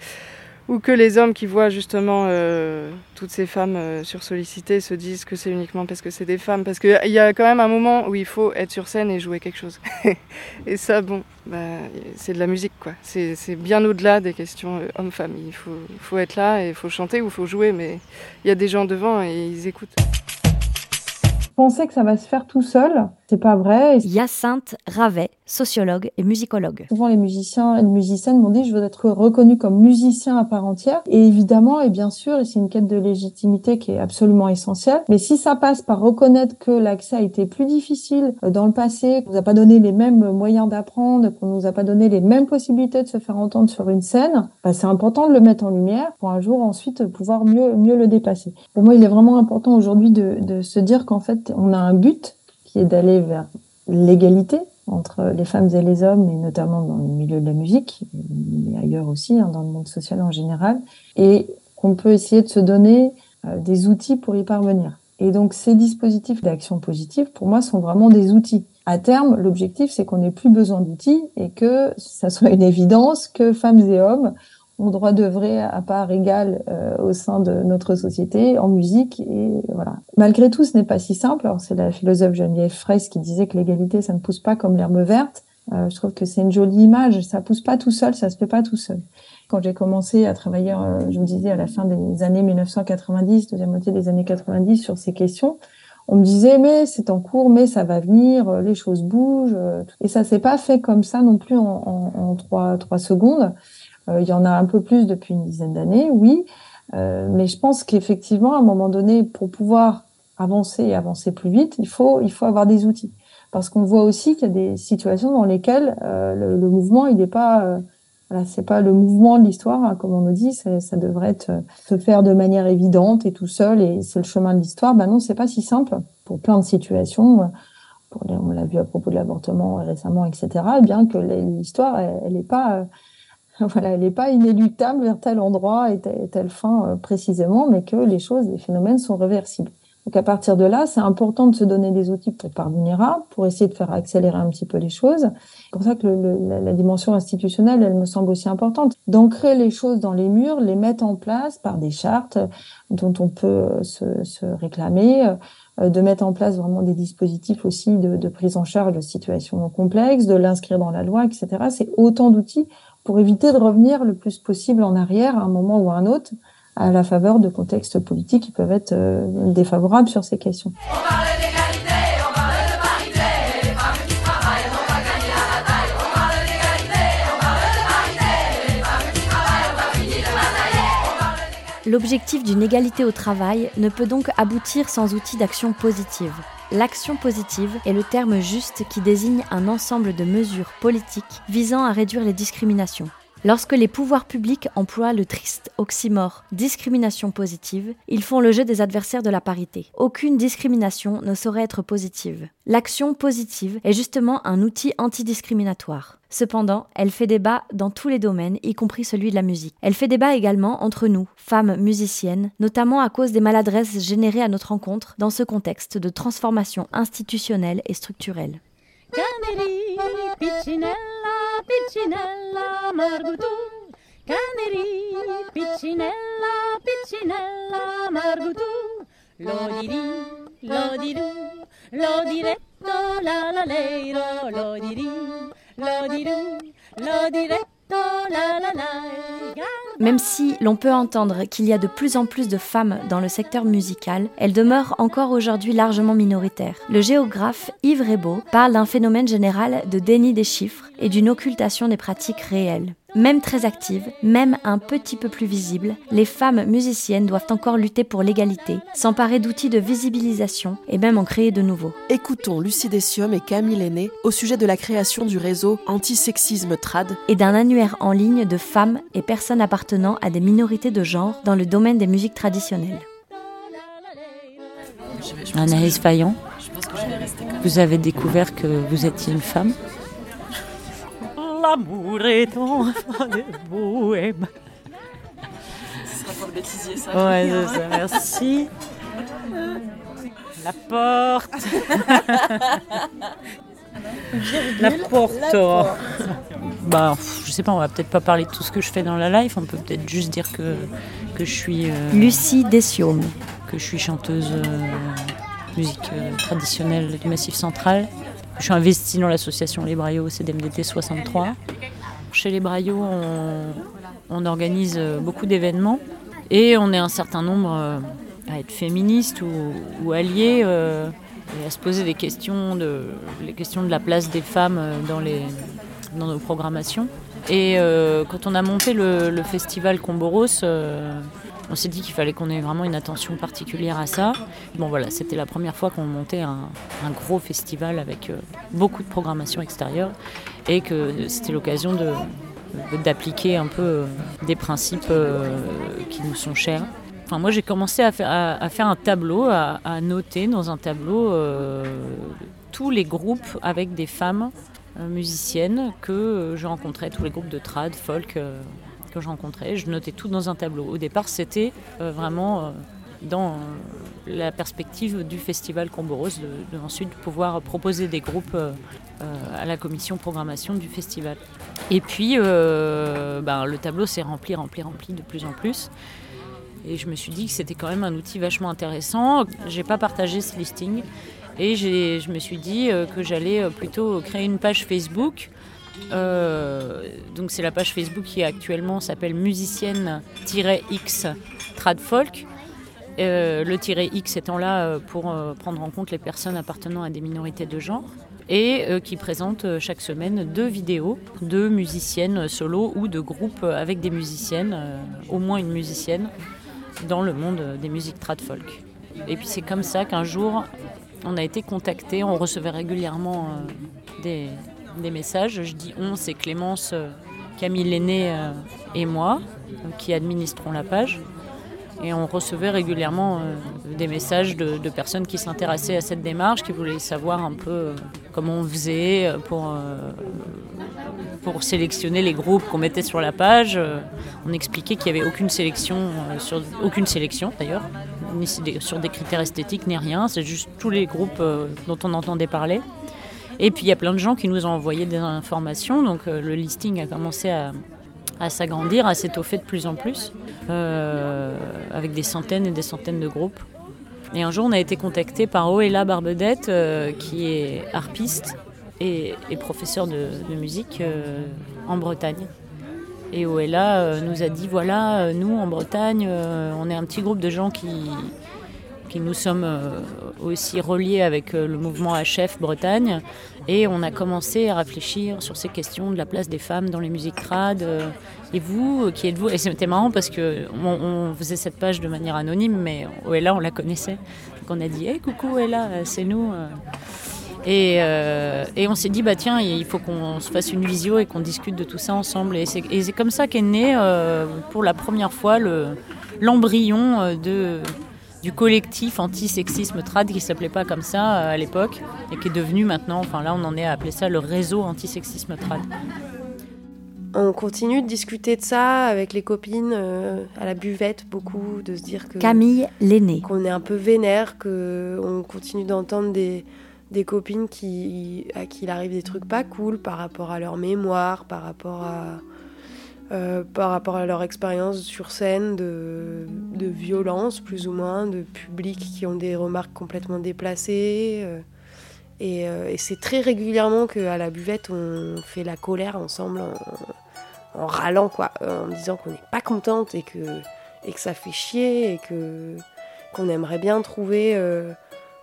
ou que les hommes qui voient justement euh, toutes ces femmes euh, sursollicitées se disent que c'est uniquement parce que c'est des femmes. Parce qu'il y a quand même un moment où il faut être sur scène et jouer quelque chose. et ça, bon, bah, c'est de la musique, quoi. C'est, bien au-delà des questions euh, hommes-femmes. Il faut, faut être là et il faut chanter ou il faut jouer, mais il y a des gens devant et ils écoutent. Penser que ça va se faire tout seul, c'est pas vrai. Hyacinthe Ravet, sociologue et musicologue. Souvent, les musiciens et les musiciennes m'ont dit je veux être reconnu comme musicien à part entière. Et évidemment, et bien sûr, c'est une quête de légitimité qui est absolument essentielle. Mais si ça passe par reconnaître que l'accès a été plus difficile euh, dans le passé, qu'on nous a pas donné les mêmes moyens d'apprendre, qu'on nous a pas donné les mêmes possibilités de se faire entendre sur une scène, bah, c'est important de le mettre en lumière pour un jour ensuite pouvoir mieux, mieux le dépasser. Pour moi, il est vraiment important aujourd'hui de, de se dire qu'en fait, on a un but qui est d'aller vers l'égalité entre les femmes et les hommes, et notamment dans le milieu de la musique, mais ailleurs aussi, hein, dans le monde social en général, et qu'on peut essayer de se donner euh, des outils pour y parvenir. Et donc ces dispositifs d'action positive, pour moi, sont vraiment des outils. À terme, l'objectif, c'est qu'on n'ait plus besoin d'outils et que ça soit une évidence que femmes et hommes ont droit d'œuvrer à part égale euh, au sein de notre société en musique et voilà. Malgré tout, ce n'est pas si simple. Alors c'est la philosophe Geneviève Fraisse qui disait que l'égalité, ça ne pousse pas comme l'herbe verte. Euh, je trouve que c'est une jolie image. Ça pousse pas tout seul, ça se fait pas tout seul. Quand j'ai commencé à travailler, euh, je vous disais à la fin des années 1990, deuxième moitié des années 90 sur ces questions, on me disait mais c'est en cours, mais ça va venir, euh, les choses bougent. euh, Et ça s'est pas fait comme ça non plus en, en, en trois, trois secondes. Euh, il y en a un peu plus depuis une dizaine d'années, oui. Euh, mais je pense qu'effectivement, à un moment donné, pour pouvoir avancer et avancer plus vite, il faut, il faut avoir des outils. Parce qu'on voit aussi qu'il y a des situations dans lesquelles euh, le, mouvement, il n'est pas, voilà, c'est pas le mouvement de l'histoire, hein, comme on nous dit, ça devrait être, se faire de manière évidente et tout seul, et c'est le chemin de l'histoire. Ben non, c'est pas si simple pour plein de situations. On l'a vu à propos de l'avortement récemment, etc. Bien que l'histoire, elle, elle est pas voilà, elle n'est pas inéluctable vers tel endroit et telle, fin euh, précisément, mais que les choses, les phénomènes sont réversibles. Donc à partir de là, c'est important de se donner des outils pour parvenir à, pour essayer de faire accélérer un petit peu les choses. C'est pour ça que la, dimension institutionnelle, elle me semble aussi importante. D'ancrer les choses dans les murs, les mettre en place par des chartes dont on peut euh, se, réclamer, euh, de mettre en place vraiment des dispositifs aussi de prise en charge de situations complexes, de l'inscrire dans la loi, etc. C'est autant d'outils pour éviter de revenir le plus possible en arrière à un moment ou à un autre à la faveur de contextes politiques qui peuvent être euh, défavorables sur ces questions. L'objectif d'une égalité au travail ne peut donc aboutir sans outils d'action positive. L'action positive est le terme juste qui désigne un ensemble de mesures politiques visant à réduire les discriminations. Lorsque les pouvoirs publics emploient le triste oxymore discrimination positive, ils font le jeu des adversaires de la parité. Aucune discrimination ne saurait être positive. L'action positive est justement un outil antidiscriminatoire. Cependant, elle fait débat dans tous les domaines, y compris celui de la musique. Elle fait débat également entre nous, femmes musiciennes, notamment à cause des maladresses générées à notre rencontre dans ce contexte de transformation institutionnelle et structurelle. piccinella, Margutù, Caneri, piccinella, piccinella, Margutù, lo dirì, lo Lodiri, lo diretto, la la leiro, lodiri, lodiru, lodiretto, la la la, Même si l'on peut entendre qu'il y a de plus en plus de femmes dans le secteur musical, elles demeurent encore aujourd'hui largement minoritaires. Le géographe Yves Rebaud parle d'un phénomène général de déni des chiffres et d'une occultation des pratiques réelles. Même très actives, même un petit peu plus visibles, les femmes musiciennes doivent encore lutter pour l'égalité, s'emparer d'outils de visibilisation et même en créer de nouveaux. Écoutons Lucie Dessium et Camille Lenné au sujet de la création du réseau Antisexisme Trad et d'un annuaire en ligne de femmes et personnes appartenant à des minorités de genre dans le domaine des musiques traditionnelles. Anaïs Fayon, vous avez découvert que vous étiez une femme? L'amour est enfant de bohème. Ce sera pour le bêtisier, ça. Ouais, c'est ça, merci. La porte. la porte. La porte. Bah, je sais pas, on va peut-être pas parler de tout ce que je fais dans la life, on peut peut-être juste dire que, que je suis. euh, Lucie Dessiaume. Que je suis chanteuse euh, musique euh, traditionnelle du Massif Central. Je suis investie dans l'association Les Braillots CDMDT 63. Chez Les Braillots, on, organise euh, beaucoup d'événements et on est un certain nombre euh, à être féministes ou, alliés euh, et à se poser des questions de, les questions de la place des femmes dans, nos programmations. Et quand on a monté le, festival Comboros, on s'est dit qu'il fallait qu'on ait vraiment une attention particulière à ça. Bon voilà, c'était la première fois qu'on montait un, gros festival avec euh, beaucoup de programmation extérieure et que c'était l'occasion d'appliquer un peu euh, des principes euh, qui nous sont chers. Enfin, moi, j'ai commencé à faire, un tableau, à, noter dans un tableau tous les groupes avec des femmes musiciennes que je rencontrais, tous les groupes de trad, folk que je rencontrais. Je notais tout dans un tableau. Au départ, c'était euh, vraiment euh, dans euh, la perspective du festival Comboros, de, de ensuite pouvoir proposer des groupes à la commission programmation du festival. Et puis, ben, le tableau s'est rempli, rempli, rempli de plus en plus. Et je me suis dit que c'était quand même un outil vachement intéressant. J'ai pas partagé ce listing. Et je me suis dit que j'allais plutôt créer une page Facebook. Euh, donc c'est la page Facebook qui actuellement s'appelle musicienne-x tradfolk. Euh, le tiret X étant là euh, pour euh, prendre en compte les personnes appartenant à des minorités de genre et qui présente chaque semaine deux vidéos de musiciennes solo ou de groupes avec des musiciennes, au moins une musicienne, dans le monde des musiques trad folk. Et puis c'est comme ça qu'un jour on a été contacté, on recevait régulièrement des, des messages. Je dis on, c'est Clémence, euh, Camille Lenné euh, et moi euh, qui administrons la page. Et on recevait régulièrement des messages de, personnes qui s'intéressaient à cette démarche, qui voulaient savoir un peu comment on faisait pour, pour sélectionner les groupes qu'on mettait sur la page. On expliquait qu'il n'y avait aucune sélection, aucune sélection d'ailleurs, ni sur des- critères esthétiques ni rien. C'est juste tous les groupes dont on entendait parler. Et puis il y a plein de gens qui nous ont envoyé des informations, donc euh, le listing a commencé à, s'agrandir, à s'étoffer de plus en plus, euh, avec des centaines et des centaines de groupes. Et un jour, on a été contacté par Oella Barbedette, euh, qui est harpiste et, professeur de, musique en Bretagne. Et Oella euh, nous a dit voilà, nous en Bretagne, on est un petit groupe de gens qui, nous sommes euh, aussi reliés avec euh, le mouvement HF Bretagne. Et on a commencé à réfléchir sur ces questions de la place des femmes dans les musiques trad. euh, et vous, qui êtes-vous? Et c'était marrant parce que on, faisait cette page de manière anonyme, mais Oella, on la connaissait. Donc on a dit hey, coucou Oella, c'est nous. Et, on s'est dit, bah tiens, il faut qu'on se fasse une visio et qu'on discute de tout ça ensemble. Et c'est comme ça qu'est né pour la première fois le- l'embryon de du collectif anti-sexisme trad qui s'appelait pas comme ça euh, à l'époque et qui est devenu maintenant, enfin là on en est à appeler ça le réseau anti-sexisme trad. On continue de discuter de ça avec les copines euh, à la buvette, beaucoup, de se dire que Camille l'aînée. qu'on est un peu vénère, que on continue d'entendre des, des copines qui, à qui il arrive des trucs pas cool par rapport à leur mémoire, par rapport à, euh, par rapport à leur expérience sur scène de, de violence, plus ou moins, de publics qui ont des remarques complètement déplacées. euh, et, euh, et c'est très régulièrement qu'à la buvette, on fait la colère ensemble en, en râlant, quoi, en disant qu'on n'est pas contente et que, et que ça fait chier et que, qu'on aimerait bien trouver,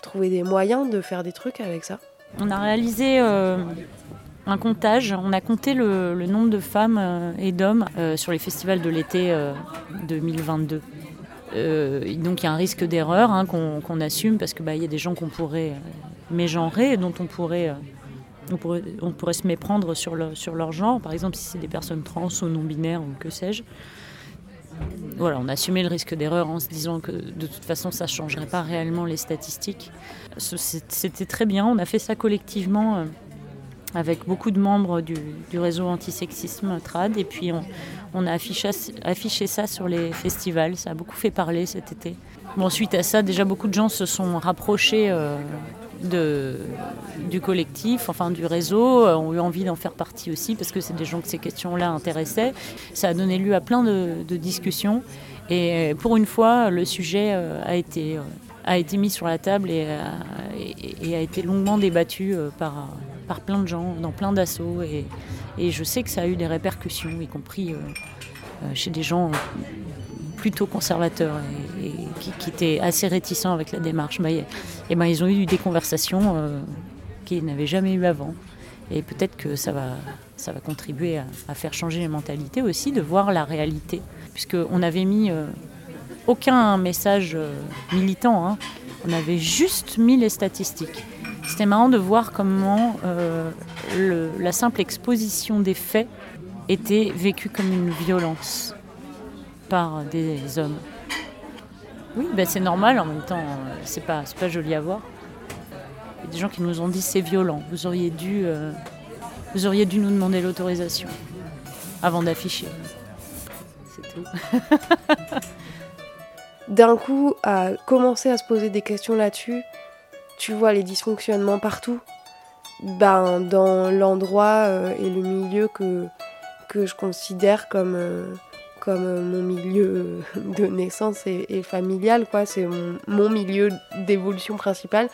trouver des moyens de faire des trucs avec ça. On a réalisé un comptage, on a compté le, nombre de femmes euh, et d'hommes euh, sur les festivals de l'été euh, 2022. Euh, donc il y a un risque d'erreur hein, qu'on assume parce qu'il y a des gens qu'on pourrait euh, mégenrer dont on pourrait, on pourrait, se méprendre sur, sur leur genre, par exemple si c'est des personnes trans ou non-binaires ou que sais-je. Voilà, on a assumé le risque d'erreur en se disant que de toute façon ça ne changerait pas réellement les statistiques. C'était très bien, on a fait ça collectivement avec beaucoup de membres du, réseau antisexisme TRAD et puis on, a affiché, ça sur les festivals, ça a beaucoup fait parler cet été. Bon, suite à ça, déjà beaucoup de gens se sont rapprochés euh, du collectif, enfin du réseau, euh, ont eu envie d'en faire partie aussi parce que c'est des gens que ces questions-là intéressaient. Ça a donné lieu à plein de, discussions et pour une fois, le sujet euh, a été, euh, mis sur la table et, a- été longuement débattu euh, par, par plein de gens, dans plein d'assauts et, et je sais que ça a eu des répercussions, y compris euh, euh, chez des gens plutôt conservateurs et, qui, étaient assez réticents avec la démarche. Bah, et ben, ils ont eu des conversations euh, qu'ils n'avaient jamais eues avant. Et peut-être que ça va, ça va contribuer à, faire changer les mentalités aussi, de voir la réalité. Puisqu'on avait mis euh, aucun message euh, militant, hein. on avait juste mis les statistiques. C'était marrant de voir comment euh, la simple exposition des faits était vécue comme une violence par des hommes. Oui, ben c'est normal, en même temps, euh, c'est pas, pas joli à voir. Il y a des gens qui nous ont dit c'est violent, vous auriez dû, euh, vous auriez dû nous demander l'autorisation avant d'afficher. C'est tout. d'un coup à commencer à se poser des questions là-dessus, tu vois les dysfonctionnements partout. Ben, dans l'endroit euh, et le milieu que, que je considère comme, euh, comme euh, mon milieu de naissance et, familial, quoi. C'est mon, milieu d'évolution principale.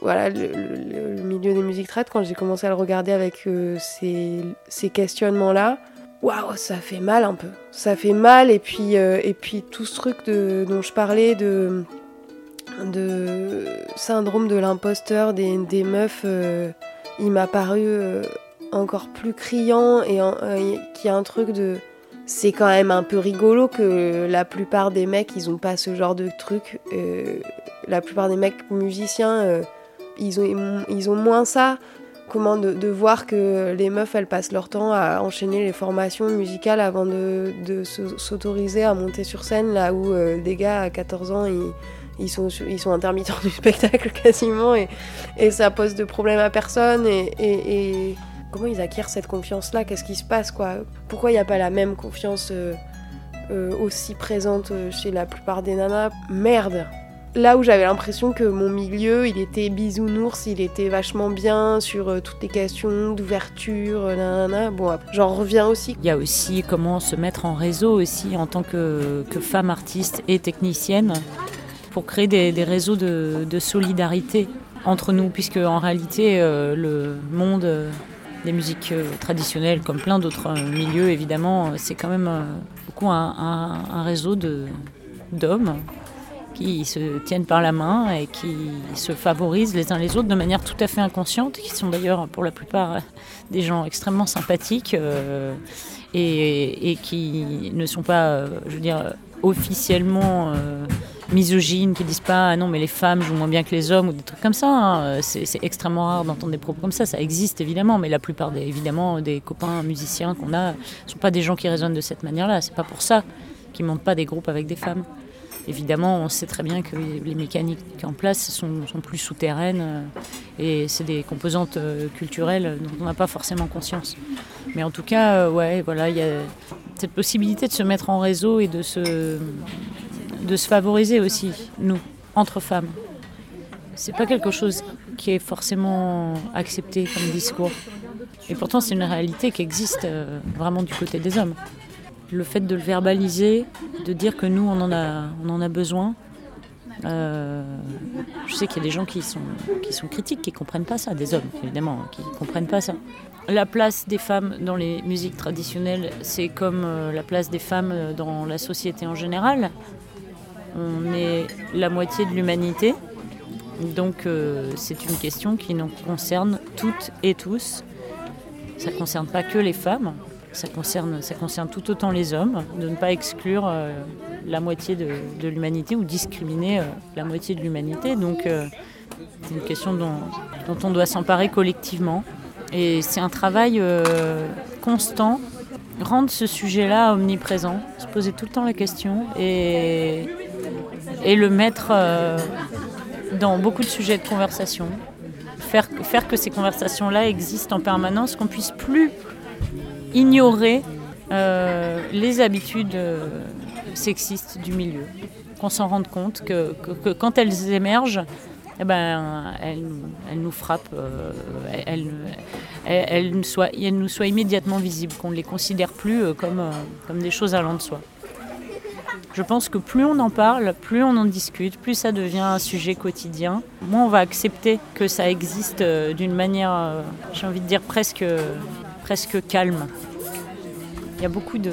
Voilà, le, le- milieu des musiques traites, quand j'ai commencé à le regarder avec ces, ces questionnements-là, waouh, ça fait mal un peu. Ça fait mal, et puis, et puis tout ce truc de, dont je parlais de, de syndrome de l'imposteur des, des meufs, euh, il m'a paru euh, encore plus criant, et euh, qu'il y a un truc de. C'est quand même un peu rigolo que la plupart des mecs, ils ont pas ce genre de truc. Euh, la plupart des mecs musiciens, ils, ont, ils ont moins ça. Comment de, voir que les meufs, elles passent leur temps à enchaîner les formations musicales avant de, de se- s'autoriser à monter sur scène, là où des gars à 14 ans, ils, ils, sont, ils sont intermittents du spectacle quasiment, et, et ça pose de problème à personne. Et, et- comment ils acquièrent cette confiance-là? Qu'est-ce qui se passe quoi? Pourquoi il n'y a pas la même confiance euh, euh, aussi présente euh, chez la plupart des nanas? Merde Là où j'avais l'impression que mon milieu, il était bisounours, il était vachement bien sur toutes les questions d'ouverture, nanana. Bon, j'en reviens aussi. Il y a aussi comment se mettre en réseau aussi en tant que, que femme artiste et technicienne pour créer des, réseaux de, solidarité entre nous, puisque en réalité euh, le monde euh, des musiques euh, traditionnelles, comme plein d'autres milieux, évidemment, c'est quand même beaucoup un, réseau d'hommes qui se tiennent par la main et qui se favorisent les uns les autres de manière tout à fait inconsciente, qui sont d'ailleurs pour la plupart des gens extrêmement sympathiques et, et qui ne sont pas, je veux dire, officiellement euh, misogynes, qui disent pas ah non mais les femmes jouent moins bien que les hommes ou des trucs comme ça. hein. C'est c'est extrêmement rare d'entendre des propos comme ça. Ça existe évidemment, mais la plupart des, évidemment des copains musiciens qu'on a sont pas des gens qui raisonnent de cette manière-là. C'est pas pour ça qu'ils montent pas des groupes avec des femmes. Évidemment, on sait très bien que les mécaniques en place sont, plus souterraines euh, et c'est des composantes euh, culturelles dont on n'a pas forcément conscience. Mais en tout cas, euh, ouais, voilà, il y a cette possibilité de se mettre en réseau et de se, de se favoriser aussi, nous, entre femmes. C'est pas quelque chose qui est forcément accepté comme discours. Et pourtant, c'est une réalité qui existe euh, vraiment du côté des hommes. Le fait de le verbaliser, de dire que nous, on en a, on en a besoin, euh, je sais qu'il y a des gens qui sont, qui sont critiques, qui comprennent pas ça, des hommes évidemment, qui comprennent pas ça. La place des femmes dans les musiques traditionnelles, c'est comme euh, la place des femmes euh, dans la société en général. On est la moitié de l'humanité, donc euh, c'est une question qui nous concerne toutes et tous. Ça ne concerne pas que les femmes, ça concerne, ça concerne tout autant les hommes, de ne pas exclure la moitié de, l'humanité ou discriminer la moitié de l'humanité. Donc c'est une question dont on doit s'emparer collectivement. Et c'est un travail euh, constant, rendre ce sujet-là omniprésent, se poser tout le temps la question et, et le mettre euh, dans beaucoup de sujets de conversation. Faire, faire que ces conversations-là existent en permanence, qu'on puisse plus ignorer euh, les habitudes sexistes du milieu, qu'on s'en rende compte que, que- que quand elles émergent, eh ben, elles, nous- elles nous frappent, euh, elles- elles nous soient, elles nous soient immédiatement visibles, qu'on ne les considère plus euh, comme, euh, comme des choses allant de soi. Je pense que plus on en parle, plus on en discute, plus ça devient un sujet quotidien, moins on va accepter que ça existe euh, d'une manière, j'ai envie de dire, presque, presque calme. Il y a beaucoup de,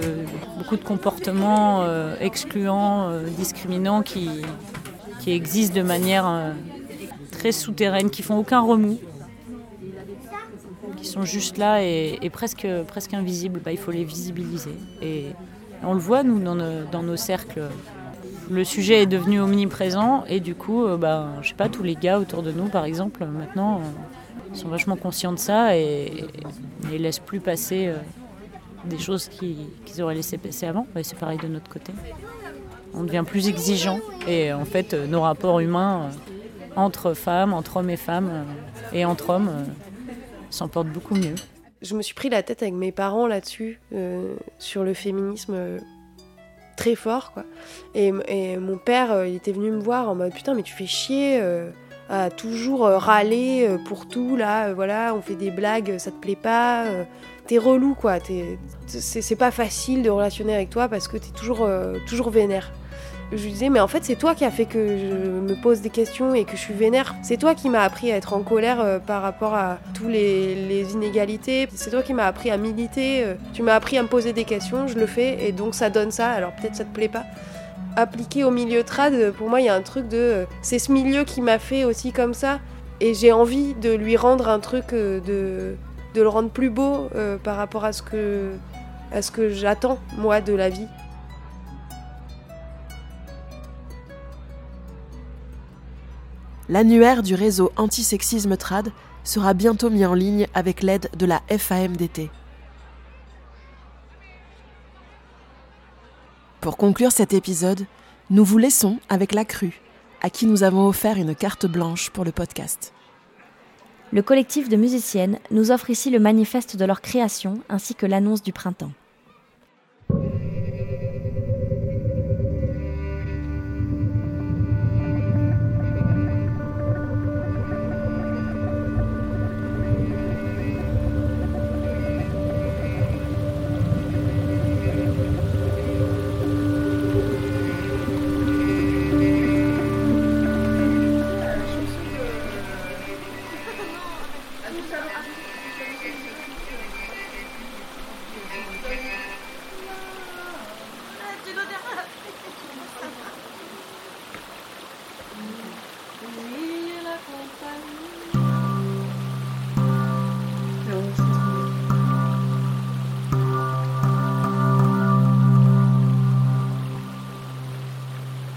beaucoup de comportements excluants, discriminants qui, qui existent de manière très souterraine, qui font aucun remous, qui sont juste là et, presque, presque invisibles. Bah, il faut les visibiliser. Et on le voit, nous, dans nos, cercles. Le sujet est devenu omniprésent et du coup, euh, bah, je sais pas, tous les gars autour de nous, par exemple, maintenant, euh, sont vachement conscients de ça et, et laissent plus passer euh, des choses qui- qu'ils auraient laissé passer avant. C'est pareil de notre côté. On devient plus exigeant et en fait, nos rapports humains entre femmes, entre hommes et femmes euh, et entre hommes euh, s'en portent beaucoup mieux. Je me suis pris la tête avec mes parents là-dessus, euh, sur le féminisme très fort, quoi. Et, mon père, il était venu me voir en mode putain, mais tu fais chier à toujours râler pour tout, là, voilà, on fait des blagues, ça te plaît pas, t'es relou, quoi. t'es- C'est pas facile de relationner avec toi parce que t'es toujours, toujours vénère. Je lui disais, mais en fait, c'est toi qui a fait que je me pose des questions et que je suis vénère. C'est toi qui m'as appris à être en colère euh, par rapport à tous les, inégalités. C'est toi qui m'as appris à militer. euh, tu m'as appris à me poser des questions, je le fais et donc ça donne ça. Alors peut-être ça te plaît pas. Appliqué au milieu trad, pour moi, il y a un truc de. euh, c'est ce milieu qui m'a fait aussi comme ça. Et j'ai envie de lui rendre un truc, de, de le rendre plus beau par rapport à ce que, à ce que j'attends, moi, de la vie. L'annuaire du réseau antisexisme trad sera bientôt mis en ligne avec l'aide de la FAMDT. Pour conclure cet épisode, nous vous laissons avec la crue, à qui nous avons offert une carte blanche pour le podcast. Le collectif de musiciennes nous offre ici le manifeste de leur création ainsi que l'annonce du printemps.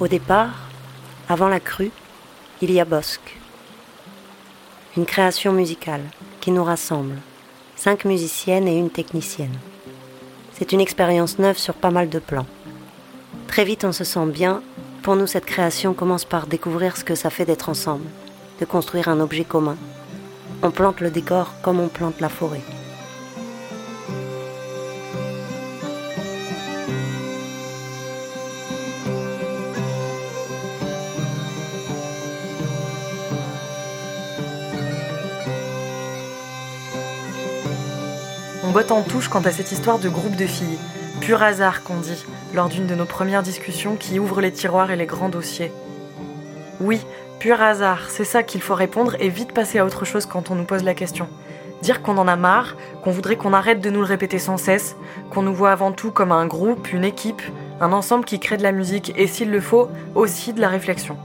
Au départ, avant la crue, il y a Bosque. Une création musicale qui nous rassemble. Cinq musiciennes et une technicienne. C'est une expérience neuve sur pas mal de plans. Très vite, on se sent bien. Pour nous, cette création commence par découvrir ce que ça fait d'être ensemble, de construire un objet commun. On plante le décor comme on plante la forêt. Botte en touche quant à cette histoire de groupe de filles. Pur hasard qu'on dit, lors d'une de nos premières discussions qui ouvre les tiroirs et les grands dossiers. Oui, pur hasard, c'est ça qu'il faut répondre et vite passer à autre chose quand on nous pose la question. Dire qu'on en a marre, qu'on voudrait qu'on arrête de nous le répéter sans cesse, qu'on nous voit avant tout comme un groupe, une équipe, un ensemble qui crée de la musique et s'il le faut, aussi de la réflexion.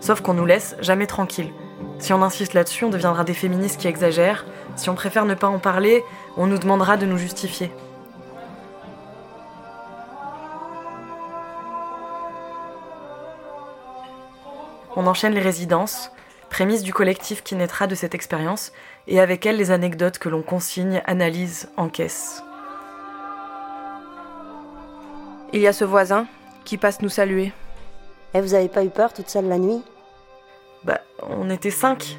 Sauf qu'on nous laisse jamais tranquilles. Si on insiste là-dessus, on deviendra des féministes qui exagèrent. Si on préfère ne pas en parler, on nous demandera de nous justifier. On enchaîne les résidences, prémisse du collectif qui naîtra de cette expérience, et avec elle les anecdotes que l'on consigne, analyse, encaisse. Il y a ce voisin qui passe nous saluer. Et vous avez pas eu peur toute seule la nuit? Bah, on était cinq.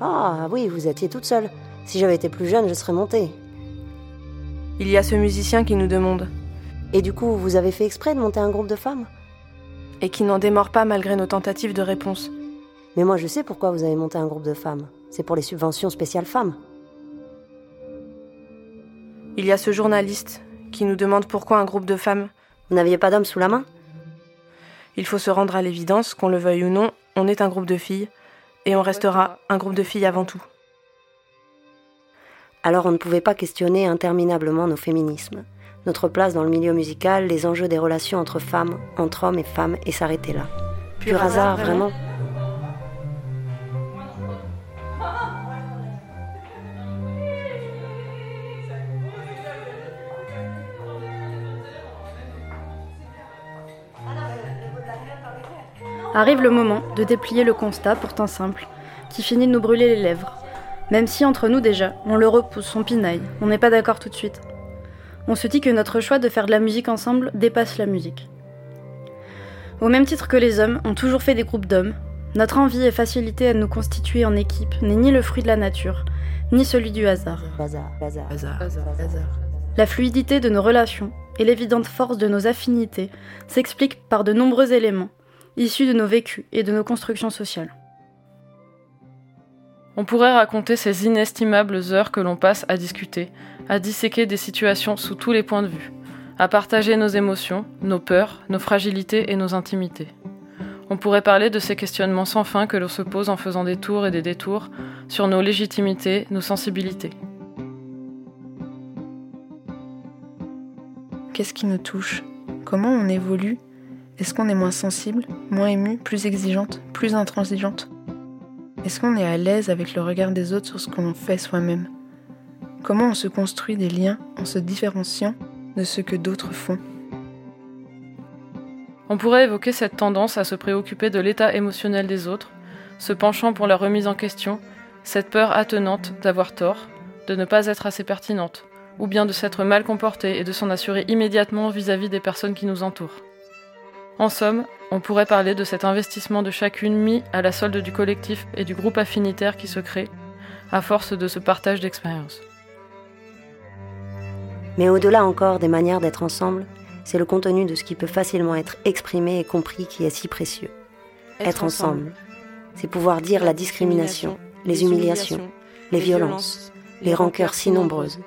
Ah oui, vous étiez toute seule. Si j'avais été plus jeune, je serais montée. Il y a ce musicien qui nous demande. Et du coup, vous avez fait exprès de monter un groupe de femmes? Et qui n'en démord pas malgré nos tentatives de réponse. Mais moi, je sais pourquoi vous avez monté un groupe de femmes. C'est pour les subventions spéciales femmes. Il y a ce journaliste qui nous demande pourquoi un groupe de femmes. Vous n'aviez pas d'hommes sous la main? Il faut se rendre à l'évidence, qu'on le veuille ou non, on est un groupe de filles, et on restera un groupe de filles avant tout. Alors on ne pouvait pas questionner interminablement nos féminismes, notre place dans le milieu musical, les enjeux des relations entre femmes, entre hommes et femmes, et s'arrêter là. Pur, hasard, vraiment. Arrive le moment de déplier le constat pourtant simple, qui finit de nous brûler les lèvres. Même si entre nous déjà, on le repousse, on pinaille, on n'est pas d'accord tout de suite. On se dit que notre choix de faire de la musique ensemble dépasse la musique. Au même titre que les hommes ont toujours fait des groupes d'hommes, notre envie et facilité à nous constituer en équipe n'est ni le fruit de la nature, ni celui du hasard. La fluidité de nos relations et l'évidente force de nos affinités s'expliquent par de nombreux éléments, issus de nos vécus et de nos constructions sociales. On pourrait raconter ces inestimables heures que l'on passe à discuter, à disséquer des situations sous tous les points de vue, à partager nos émotions, nos peurs, nos fragilités et nos intimités. On pourrait parler de ces questionnements sans fin que l'on se pose en faisant des tours et des détours sur nos légitimités, nos sensibilités. Qu'est-ce qui nous touche? Comment on évolue? Est-ce qu'on est moins sensible, moins ému, plus exigeante, plus intransigeante? Est-ce qu'on est à l'aise avec le regard des autres sur ce que l'on fait soi-même? Comment on se construit des liens en se différenciant de ce que d'autres font? On pourrait évoquer cette tendance à se préoccuper de l'état émotionnel des autres, se penchant pour leur remise en question, cette peur attenante d'avoir tort, de ne pas être assez pertinente, ou bien de s'être mal comportée et de s'en assurer immédiatement vis-à-vis des personnes qui nous entourent. En somme, on pourrait parler de cet investissement de chacune mis à la solde du collectif et du groupe affinitaire qui se crée, à force de ce partage d'expériences. Mais au-delà encore des manières d'être ensemble, c'est le contenu de ce qui peut facilement être exprimé et compris qui est si précieux. Être, être ensemble, c'est pouvoir dire la discrimination, les humiliations, les violences, les rancœurs si nombreuses.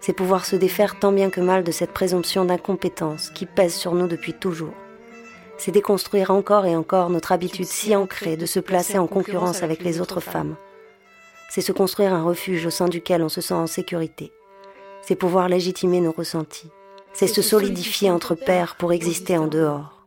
C'est pouvoir se défaire tant bien que mal de cette présomption d'incompétence qui pèse sur nous depuis toujours. C'est déconstruire encore et encore notre habitude si ancrée de se placer en concurrence avec les autres femmes. C'est se construire un refuge au sein duquel on se sent en sécurité. C'est pouvoir légitimer nos ressentis. C'est se solidifier entre pairs pour exister en dehors.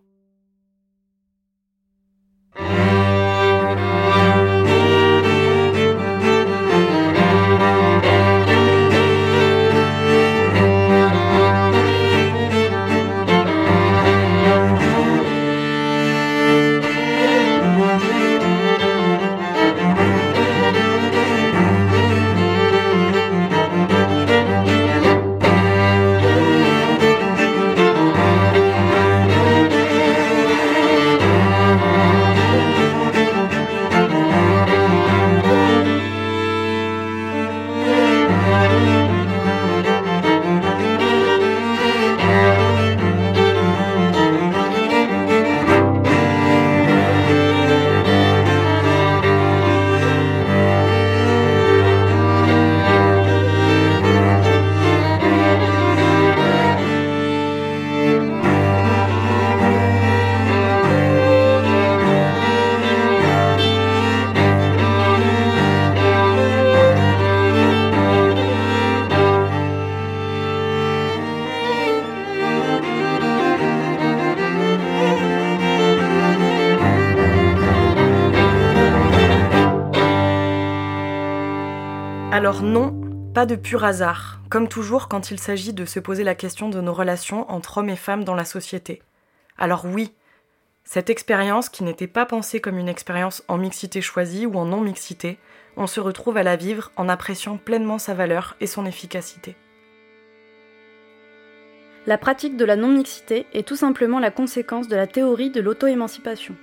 De pur hasard, comme toujours quand il s'agit de se poser la question de nos relations entre hommes et femmes dans la société. Alors oui, cette expérience, qui n'était pas pensée comme une expérience en mixité choisie ou en non-mixité, on se retrouve à la vivre en appréciant pleinement sa valeur et son efficacité. La pratique de la non-mixité est tout simplement la conséquence de la théorie de l'auto-émancipation.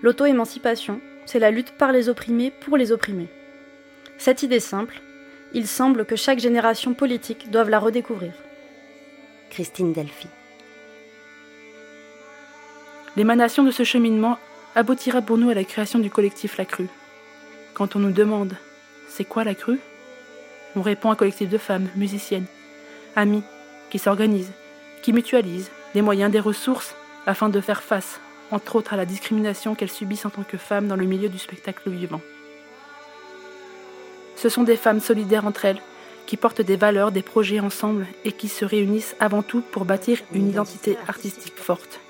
L'auto-émancipation, c'est la lutte par les opprimés pour les opprimés. Cette idée simple, il semble que chaque génération politique doive la redécouvrir. Christine Delphi. L'émanation de ce cheminement aboutira pour nous à la création du collectif La Crue. Quand on nous demande c'est quoi la crue? On répond à un collectif de femmes, musiciennes, amies, qui s'organisent, qui mutualisent des moyens, des ressources afin de faire face, entre autres, à la discrimination qu'elles subissent en tant que femmes dans le milieu du spectacle vivant. Ce sont des femmes solidaires entre elles, qui portent des valeurs, des projets ensemble et qui se réunissent avant tout pour bâtir une identité artistique forte.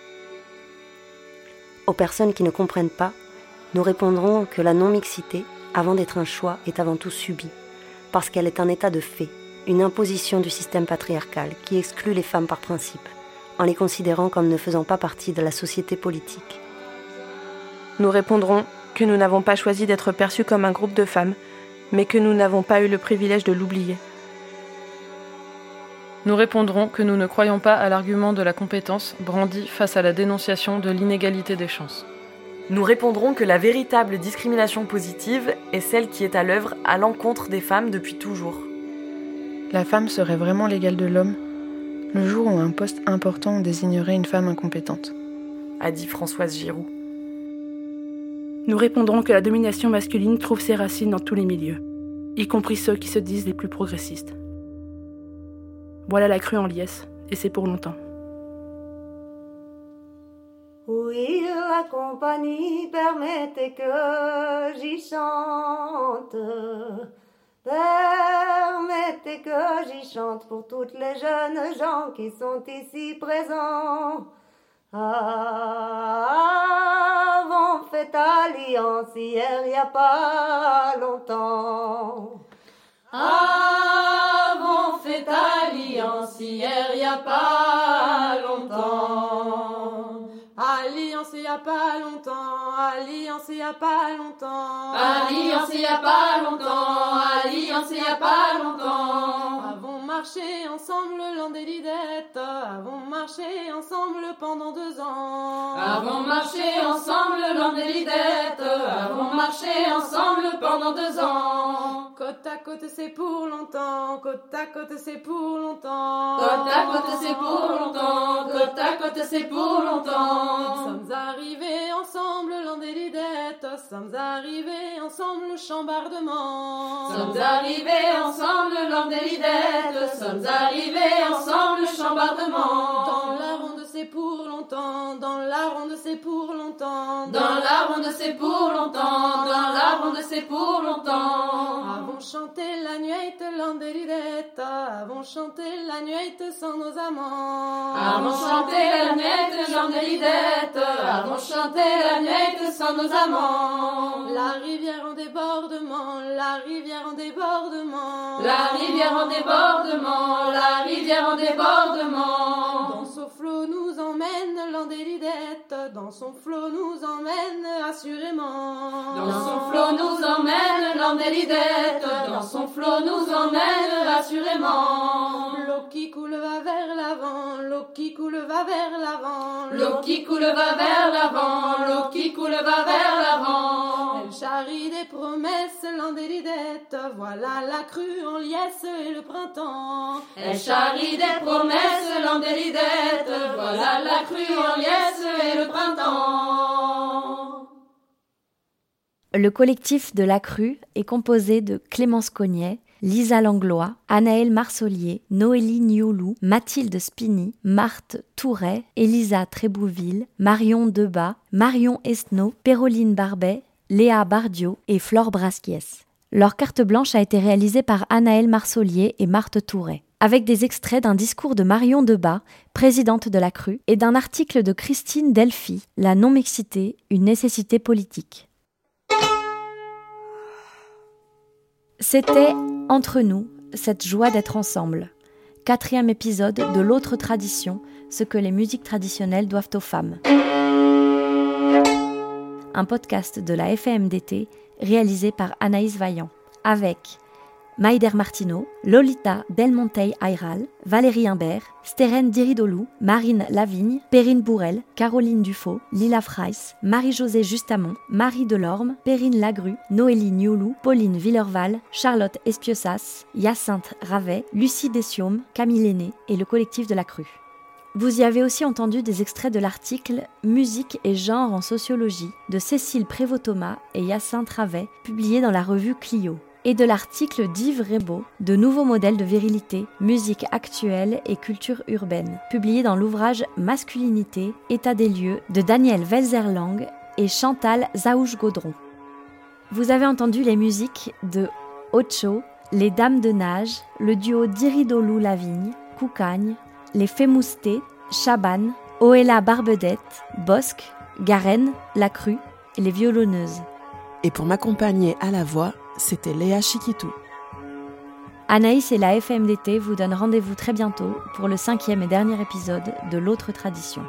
Aux personnes qui ne comprennent pas, nous répondrons que la non-mixité, avant d'être un choix, est avant tout subie, parce qu'elle est un état de fait, une imposition du système patriarcal qui exclut les femmes par principe, en les considérant comme ne faisant pas partie de la société politique. Nous répondrons que nous n'avons pas choisi d'être perçus comme un groupe de femmes, mais que nous n'avons pas eu le privilège de l'oublier. Nous répondrons que nous ne croyons pas à l'argument de la compétence brandi face à la dénonciation de l'inégalité des chances. Nous répondrons que la véritable discrimination positive est celle qui est à l'œuvre à l'encontre des femmes depuis toujours. La femme serait vraiment l'égale de l'homme le jour où un poste important désignerait une femme incompétente, a dit Françoise Giroud. Nous répondrons que la domination masculine trouve ses racines dans tous les milieux, y compris ceux qui se disent les plus progressistes. Voilà la crue en liesse, et c'est pour longtemps. Oui, la compagnie permettez que j'y chante. Permettez que j'y chante pour toutes les jeunes gens qui sont ici présents. Avons fait alliance hier, y a pas longtemps. Avons fait alliance hier, y a pas longtemps. Alliance y a pas longtemps, alliance y a pas longtemps. Alliance y a pas longtemps, alliance y a pas longtemps. Marché ensemble lidettes, avons marché ensemble pendant deux ans. Avons marché ensemble lidettes, avons marché ensemble pendant deux ans. Côte à côte c'est pour longtemps, côte à côte c'est pour longtemps. Côte à côte c'est pour longtemps, côte à côte c'est pour longtemps. Sommes arrivés ensemble l'an des lidettes, sommes arrivés ensemble le chambardement. Sommes arrivés ensemble l'an des lidettes, sommes arrivés ensemble le chambardement. Dans la ronde c'est pour longtemps, dans la ronde c'est pour longtemps. Dans la ronde c'est pour longtemps, dans la ronde c'est pour longtemps. Avons chanté la nuit l'an des lidettes, avons chanté la nuit sans nos amants. Avons chanté la nuit l'an des lidettes, avons chanté la nuit sans nos amants. La rivière en débordement, la rivière en débordement. La rivière en débordement, la rivière en débordement. Des dans son flot nous emmène assurément. Dans son flot nous emmène l'an des dans son flot nous emmène assurément. L'eau qui coule va vers l'avant, l'eau qui coule va vers l'avant. L'eau qui coule va vers l'avant, l'eau qui coule va vers l'avant. Charrie des promesses lidettes, voilà la crue en liesse et le printemps. Elle charrie des promesses lidettes, voilà la crue en liesse et le printemps. Le collectif de la Crue est composé de Clémence Cognet, Lisa Langlois, Anaëlle Marsolier, Noélie Nioulou, Mathilde Spini, Marthe Touret, Elisa Trébouville, Marion Debat, Marion Esnault, Péroline Barbet, Léa Bardio et Flore Brasquiès. Leur carte blanche a été réalisée par Anaëlle Marsolier et Marthe Touret, avec des extraits d'un discours de Marion Debat, présidente de la Crue, et d'un article de Christine Delphi, La non-mixité, une nécessité politique. C'était Entre nous, cette joie d'être ensemble. Quatrième épisode de l'autre tradition, ce que les musiques traditionnelles doivent aux femmes. Un podcast de la FMDT réalisé par Anaïs Vaillant, avec Maïder Martineau, Lolita Delmontey Ayral, Valérie Imbert, Steren Diridolou, Marine Lavigne, Perrine Bourrel, Caroline Dufaux, Lila Freiss, Marie-Josée Justamont, Marie Delorme, Perrine Lagru, Noélie Nioulou, Pauline Villerval, Charlotte Espiossas, Hyacinthe Ravet, Lucie Dessiaume, Camille Aîné et le collectif de la Crue. Vous y avez aussi entendu des extraits de l'article Musique et genre en sociologie de Cécile Prévost-Thomas et Hyacinthe Ravet, publié dans la revue Clio et de l'article d'Yves Rebaud de Nouveaux modèles de virilité, musique actuelle et culture urbaine, publié dans l'ouvrage Masculinité, état des lieux de Daniel Welzerlang et Chantal Zaouche-Gaudron. Vous avez entendu les musiques de Ocho, Les Dames de Nage, le duo Diridolou-Lavigne, Coucagne, Les Fémoustés, Chaban, Oella Barbedette, Bosque, Garenne, La Crue et les violonneuses. Et pour m'accompagner à la voix, c'était Léa Chiquitou. Anaïs et la FMDT vous donnent rendez-vous très bientôt pour le cinquième et dernier épisode de l'autre tradition.